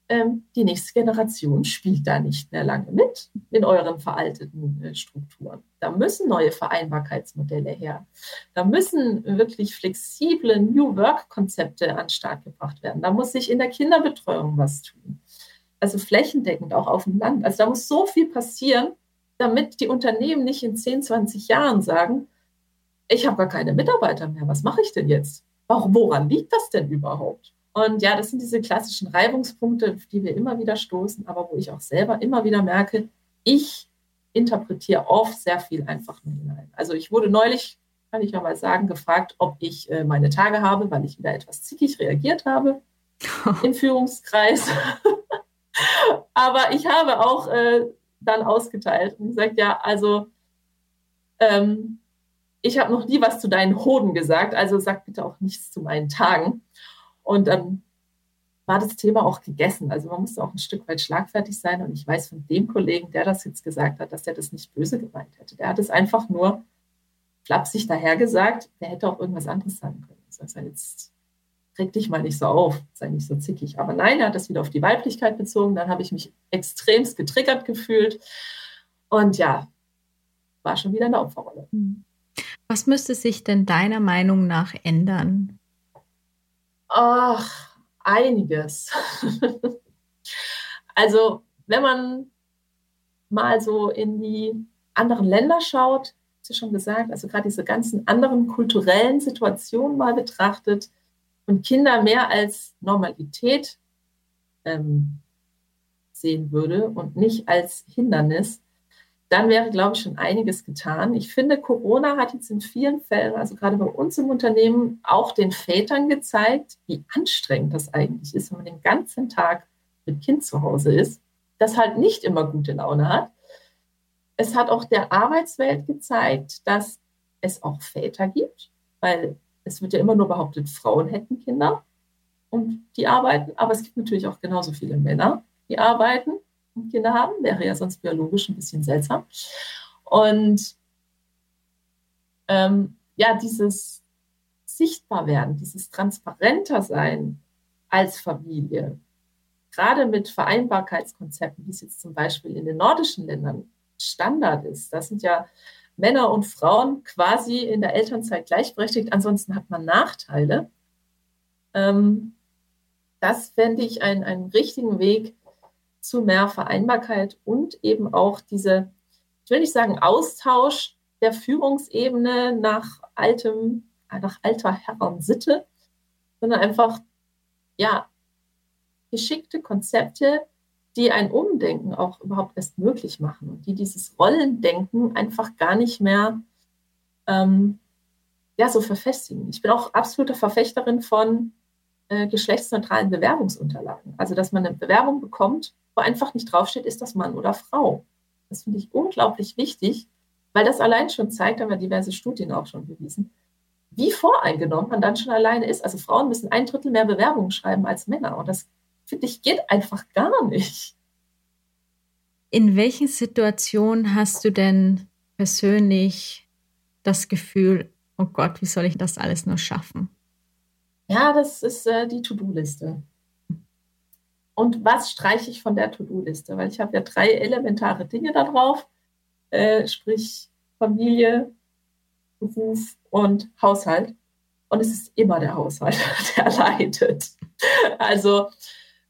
ähm, die nächste Generation spielt da nicht mehr lange mit in euren veralteten äh, Strukturen. Da müssen neue Vereinbarkeitsmodelle her. Da müssen wirklich flexible New Work-Konzepte an den Start gebracht werden. Da muss sich in der Kinderbetreuung was tun. Also flächendeckend auch auf dem Land. Also da muss so viel passieren, damit die Unternehmen nicht in 10, 20 Jahren sagen, ich habe gar keine Mitarbeiter mehr, was mache ich denn jetzt? Woran liegt das denn überhaupt? Und ja, das sind diese klassischen Reibungspunkte, die wir immer wieder stoßen, aber wo ich auch selber immer wieder merke, ich interpretiere oft sehr viel einfach nur hinein. Also ich wurde neulich, kann ich ja mal sagen, gefragt, ob ich äh, meine Tage habe, weil ich wieder etwas zickig reagiert habe im Führungskreis. aber ich habe auch äh, dann ausgeteilt und gesagt, ja, also ähm, ich habe noch nie was zu deinen Hoden gesagt, also sag bitte auch nichts zu meinen Tagen. Und dann war das Thema auch gegessen. Also man musste auch ein Stück weit schlagfertig sein. Und ich weiß von dem Kollegen, der das jetzt gesagt hat, dass der das nicht böse gemeint hätte. Der hat es einfach nur flapsig dahergesagt. Der hätte auch irgendwas anderes sagen können. Also jetzt reg dich mal nicht so auf, sei nicht so zickig. Aber nein, er hat das wieder auf die Weiblichkeit bezogen. Dann habe ich mich extremst getriggert gefühlt. Und ja, war schon wieder eine Opferrolle. Hm. Was müsste sich denn deiner Meinung nach ändern, Ach, einiges. also, wenn man mal so in die anderen Länder schaut, hast du schon gesagt, also gerade diese ganzen anderen kulturellen Situationen mal betrachtet und Kinder mehr als Normalität ähm, sehen würde und nicht als Hindernis, dann wäre, glaube ich, schon einiges getan. Ich finde, Corona hat jetzt in vielen Fällen, also gerade bei uns im Unternehmen, auch den Vätern gezeigt, wie anstrengend das eigentlich ist, wenn man den ganzen Tag mit Kind zu Hause ist, das halt nicht immer gute Laune hat. Es hat auch der Arbeitswelt gezeigt, dass es auch Väter gibt, weil es wird ja immer nur behauptet, Frauen hätten Kinder und die arbeiten, aber es gibt natürlich auch genauso viele Männer, die arbeiten Kinder haben. Wäre ja sonst biologisch ein bisschen seltsam. Und ähm, ja, dieses Sichtbarwerden, dieses transparenter sein als Familie, gerade mit Vereinbarkeitskonzepten, wie es jetzt zum Beispiel in den nordischen Ländern Standard ist. Das sind ja Männer und Frauen quasi in der Elternzeit gleichberechtigt. Ansonsten hat man Nachteile. Ähm, das fände ich einen, einen richtigen Weg, zu mehr Vereinbarkeit und eben auch diese, ich will nicht sagen Austausch der Führungsebene nach altem, nach alter Herrensitte, sondern einfach, ja, geschickte Konzepte, die ein Umdenken auch überhaupt erst möglich machen und die dieses Rollendenken einfach gar nicht mehr ähm, ja, so verfestigen. Ich bin auch absolute Verfechterin von äh, geschlechtsneutralen Bewerbungsunterlagen. Also, dass man eine Bewerbung bekommt wo einfach nicht draufsteht, ist das Mann oder Frau. Das finde ich unglaublich wichtig, weil das allein schon zeigt, haben wir diverse Studien auch schon bewiesen, wie voreingenommen man dann schon alleine ist. Also Frauen müssen ein Drittel mehr Bewerbungen schreiben als Männer. Und das, finde ich, geht einfach gar nicht. In welchen Situationen hast du denn persönlich das Gefühl, oh Gott, wie soll ich das alles nur schaffen? Ja, das ist äh, die To-Do-Liste. Und was streiche ich von der To-Do-Liste? Weil ich habe ja drei elementare Dinge da drauf, äh, sprich Familie, Beruf und Haushalt. Und es ist immer der Haushalt, der leidet. Also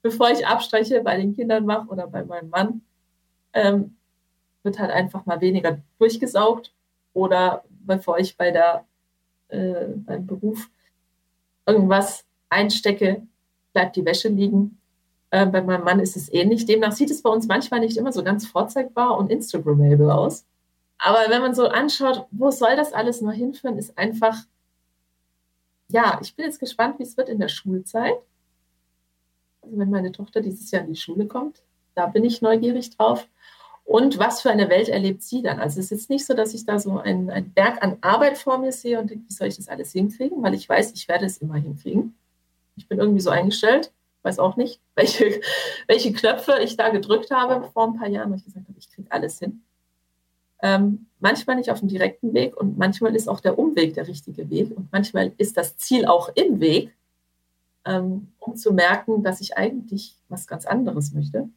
bevor ich Abstriche bei den Kindern mache oder bei meinem Mann, ähm, wird halt einfach mal weniger durchgesaugt. Oder bevor ich bei der, äh, beim Beruf irgendwas einstecke, bleibt die Wäsche liegen. Äh, bei meinem Mann ist es ähnlich. Demnach sieht es bei uns manchmal nicht immer so ganz vorzeigbar und Instagrammable aus. Aber wenn man so anschaut, wo soll das alles nur hinführen, ist einfach, ja, ich bin jetzt gespannt, wie es wird in der Schulzeit. Also wenn meine Tochter dieses Jahr in die Schule kommt, da bin ich neugierig drauf. Und was für eine Welt erlebt sie dann? Also es ist jetzt nicht so, dass ich da so einen, einen Berg an Arbeit vor mir sehe und denke, wie soll ich das alles hinkriegen? Weil ich weiß, ich werde es immer hinkriegen. Ich bin irgendwie so eingestellt, weiß auch nicht, welche, welche Knöpfe ich da gedrückt habe vor ein paar Jahren, wo ich gesagt habe, ich kriege alles hin. Ähm, manchmal nicht auf dem direkten Weg und manchmal ist auch der Umweg der richtige Weg und manchmal ist das Ziel auch im Weg, ähm, um zu merken, dass ich eigentlich was ganz anderes möchte.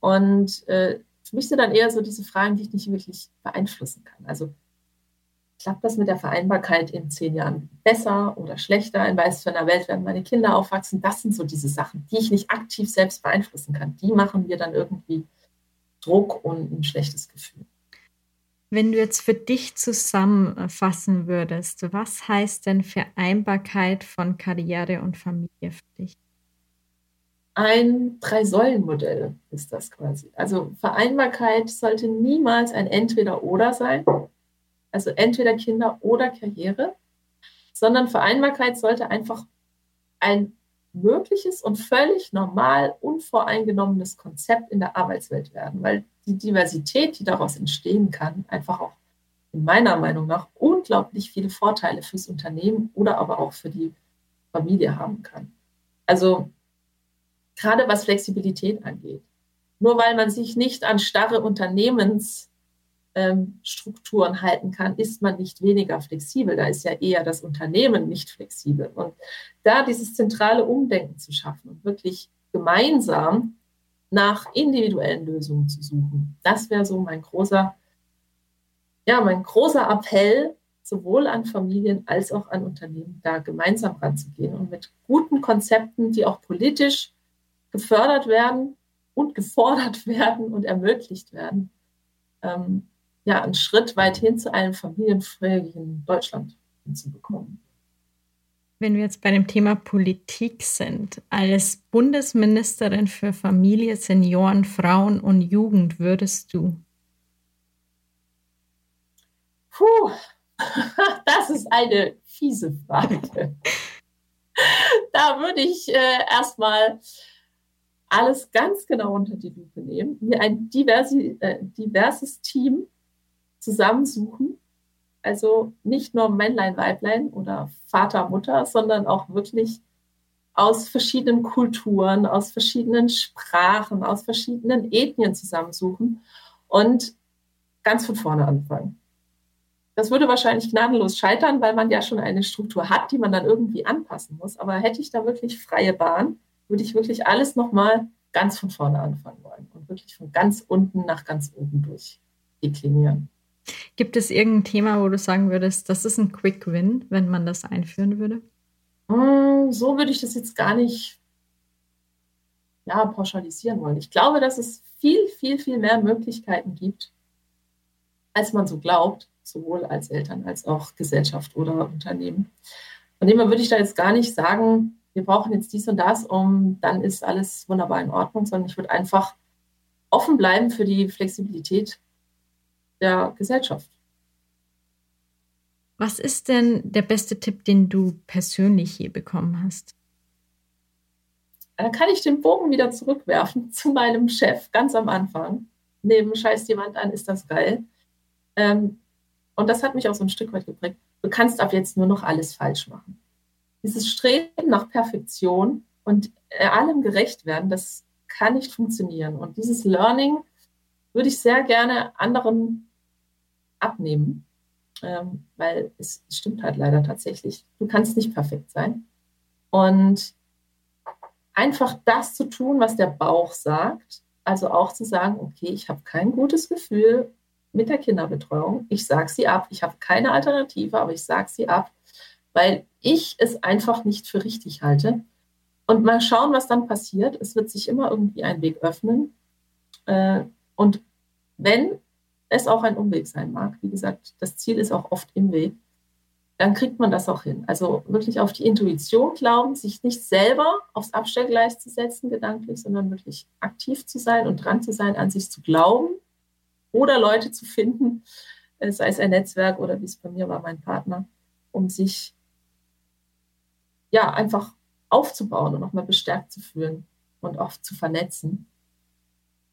Und äh, für mich sind dann eher so diese Fragen, die ich nicht wirklich beeinflussen kann. Also klappt das mit der Vereinbarkeit in zehn Jahren besser oder schlechter? In was für einer Welt werden meine Kinder aufwachsen? Das sind so diese Sachen, die ich nicht aktiv selbst beeinflussen kann. Die machen mir dann irgendwie Druck und ein schlechtes Gefühl. Wenn du jetzt für dich zusammenfassen würdest, was heißt denn Vereinbarkeit von Karriere und Familie für dich? ein Drei-Säulen-Modell ist das quasi. Also Vereinbarkeit sollte niemals ein Entweder-Oder sein, also entweder Kinder oder Karriere, sondern Vereinbarkeit sollte einfach ein mögliches und völlig normal unvoreingenommenes Konzept in der Arbeitswelt werden, weil die Diversität, die daraus entstehen kann, einfach auch in meiner Meinung nach unglaublich viele Vorteile fürs Unternehmen oder aber auch für die Familie haben kann. Also gerade was Flexibilität angeht. Nur weil man sich nicht an starre Unternehmensstrukturen ähm, halten kann, ist man nicht weniger flexibel. Da ist ja eher das Unternehmen nicht flexibel. Und da dieses zentrale Umdenken zu schaffen und wirklich gemeinsam nach individuellen Lösungen zu suchen, das wäre so mein großer, ja, mein großer Appell, sowohl an Familien als auch an Unternehmen, da gemeinsam ranzugehen und mit guten Konzepten, die auch politisch gefördert werden und gefordert werden und ermöglicht werden, ähm, ja, einen Schritt weit hin zu einem familienfreundlichen Deutschland hinzubekommen. Wenn wir jetzt bei dem Thema Politik sind, als Bundesministerin für Familie, Senioren, Frauen und Jugend würdest du? Puh, das ist eine fiese Frage. da würde ich äh, erstmal alles ganz genau unter die Lupe nehmen, mir ein diversi, äh, diverses Team zusammensuchen. Also nicht nur Männlein, Weiblein oder Vater, Mutter, sondern auch wirklich aus verschiedenen Kulturen, aus verschiedenen Sprachen, aus verschiedenen Ethnien zusammensuchen und ganz von vorne anfangen. Das würde wahrscheinlich gnadenlos scheitern, weil man ja schon eine Struktur hat, die man dann irgendwie anpassen muss. Aber hätte ich da wirklich freie Bahn, würde ich wirklich alles nochmal ganz von vorne anfangen wollen und wirklich von ganz unten nach ganz oben durch deklinieren. Gibt es irgendein Thema, wo du sagen würdest, das ist ein Quick Win, wenn man das einführen würde? Hm, so würde ich das jetzt gar nicht ja, pauschalisieren wollen. Ich glaube, dass es viel, viel, viel mehr Möglichkeiten gibt, als man so glaubt, sowohl als Eltern als auch Gesellschaft oder Unternehmen. Von dem her würde ich da jetzt gar nicht sagen, wir brauchen jetzt dies und das, um dann ist alles wunderbar in Ordnung, sondern ich würde einfach offen bleiben für die Flexibilität der Gesellschaft. Was ist denn der beste Tipp, den du persönlich je bekommen hast? Dann kann ich den Bogen wieder zurückwerfen zu meinem Chef ganz am Anfang. Neben Scheiß jemand an, ist das geil. Ähm, und das hat mich auch so ein Stück weit geprägt. Du kannst ab jetzt nur noch alles falsch machen dieses Streben nach Perfektion und äh, allem gerecht werden, das kann nicht funktionieren. Und dieses Learning würde ich sehr gerne anderen abnehmen, ähm, weil es stimmt halt leider tatsächlich. Du kannst nicht perfekt sein. Und einfach das zu tun, was der Bauch sagt, also auch zu sagen, okay, ich habe kein gutes Gefühl mit der Kinderbetreuung, ich sage sie ab, ich habe keine Alternative, aber ich sage sie ab weil ich es einfach nicht für richtig halte. Und mal schauen, was dann passiert. Es wird sich immer irgendwie ein Weg öffnen. Äh, und wenn es auch ein Umweg sein mag, wie gesagt, das Ziel ist auch oft im Weg, dann kriegt man das auch hin. Also wirklich auf die Intuition glauben, sich nicht selber aufs Abstellgleis zu setzen, gedanklich, sondern wirklich aktiv zu sein und dran zu sein, an sich zu glauben oder Leute zu finden, äh, sei es ein Netzwerk oder wie es bei mir war, mein Partner, um sich ja einfach aufzubauen und nochmal bestärkt zu fühlen und auch zu vernetzen.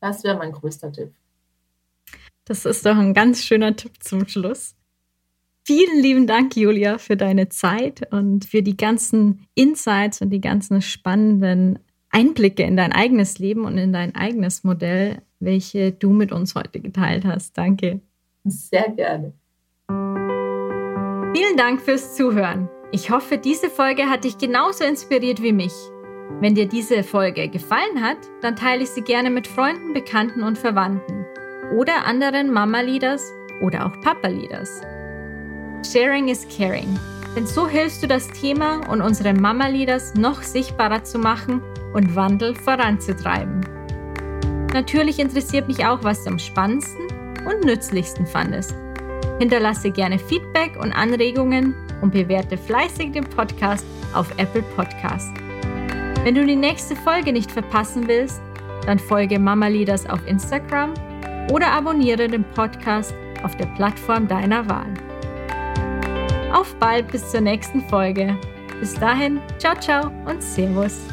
Das wäre mein größter Tipp. Das ist doch ein ganz schöner Tipp zum Schluss. Vielen lieben Dank, Julia, für deine Zeit und für die ganzen Insights und die ganzen spannenden Einblicke in dein eigenes Leben und in dein eigenes Modell, welche du mit uns heute geteilt hast. Danke. Sehr gerne. Vielen Dank fürs Zuhören. Ich hoffe, diese Folge hat dich genauso inspiriert wie mich. Wenn dir diese Folge gefallen hat, dann teile ich sie gerne mit Freunden, Bekannten und Verwandten oder anderen Mama-Leaders oder auch Papa-Leaders. Sharing is caring. Denn so hilfst du das Thema und unsere Mama-Leaders noch sichtbarer zu machen und Wandel voranzutreiben. Natürlich interessiert mich auch, was du am spannendsten und nützlichsten fandest. Hinterlasse gerne Feedback und Anregungen und bewerte fleißig den Podcast auf Apple Podcast. Wenn du die nächste Folge nicht verpassen willst, dann folge Mama Leaders auf Instagram oder abonniere den Podcast auf der Plattform deiner Wahl. Auf bald bis zur nächsten Folge. Bis dahin, ciao, ciao und Servus.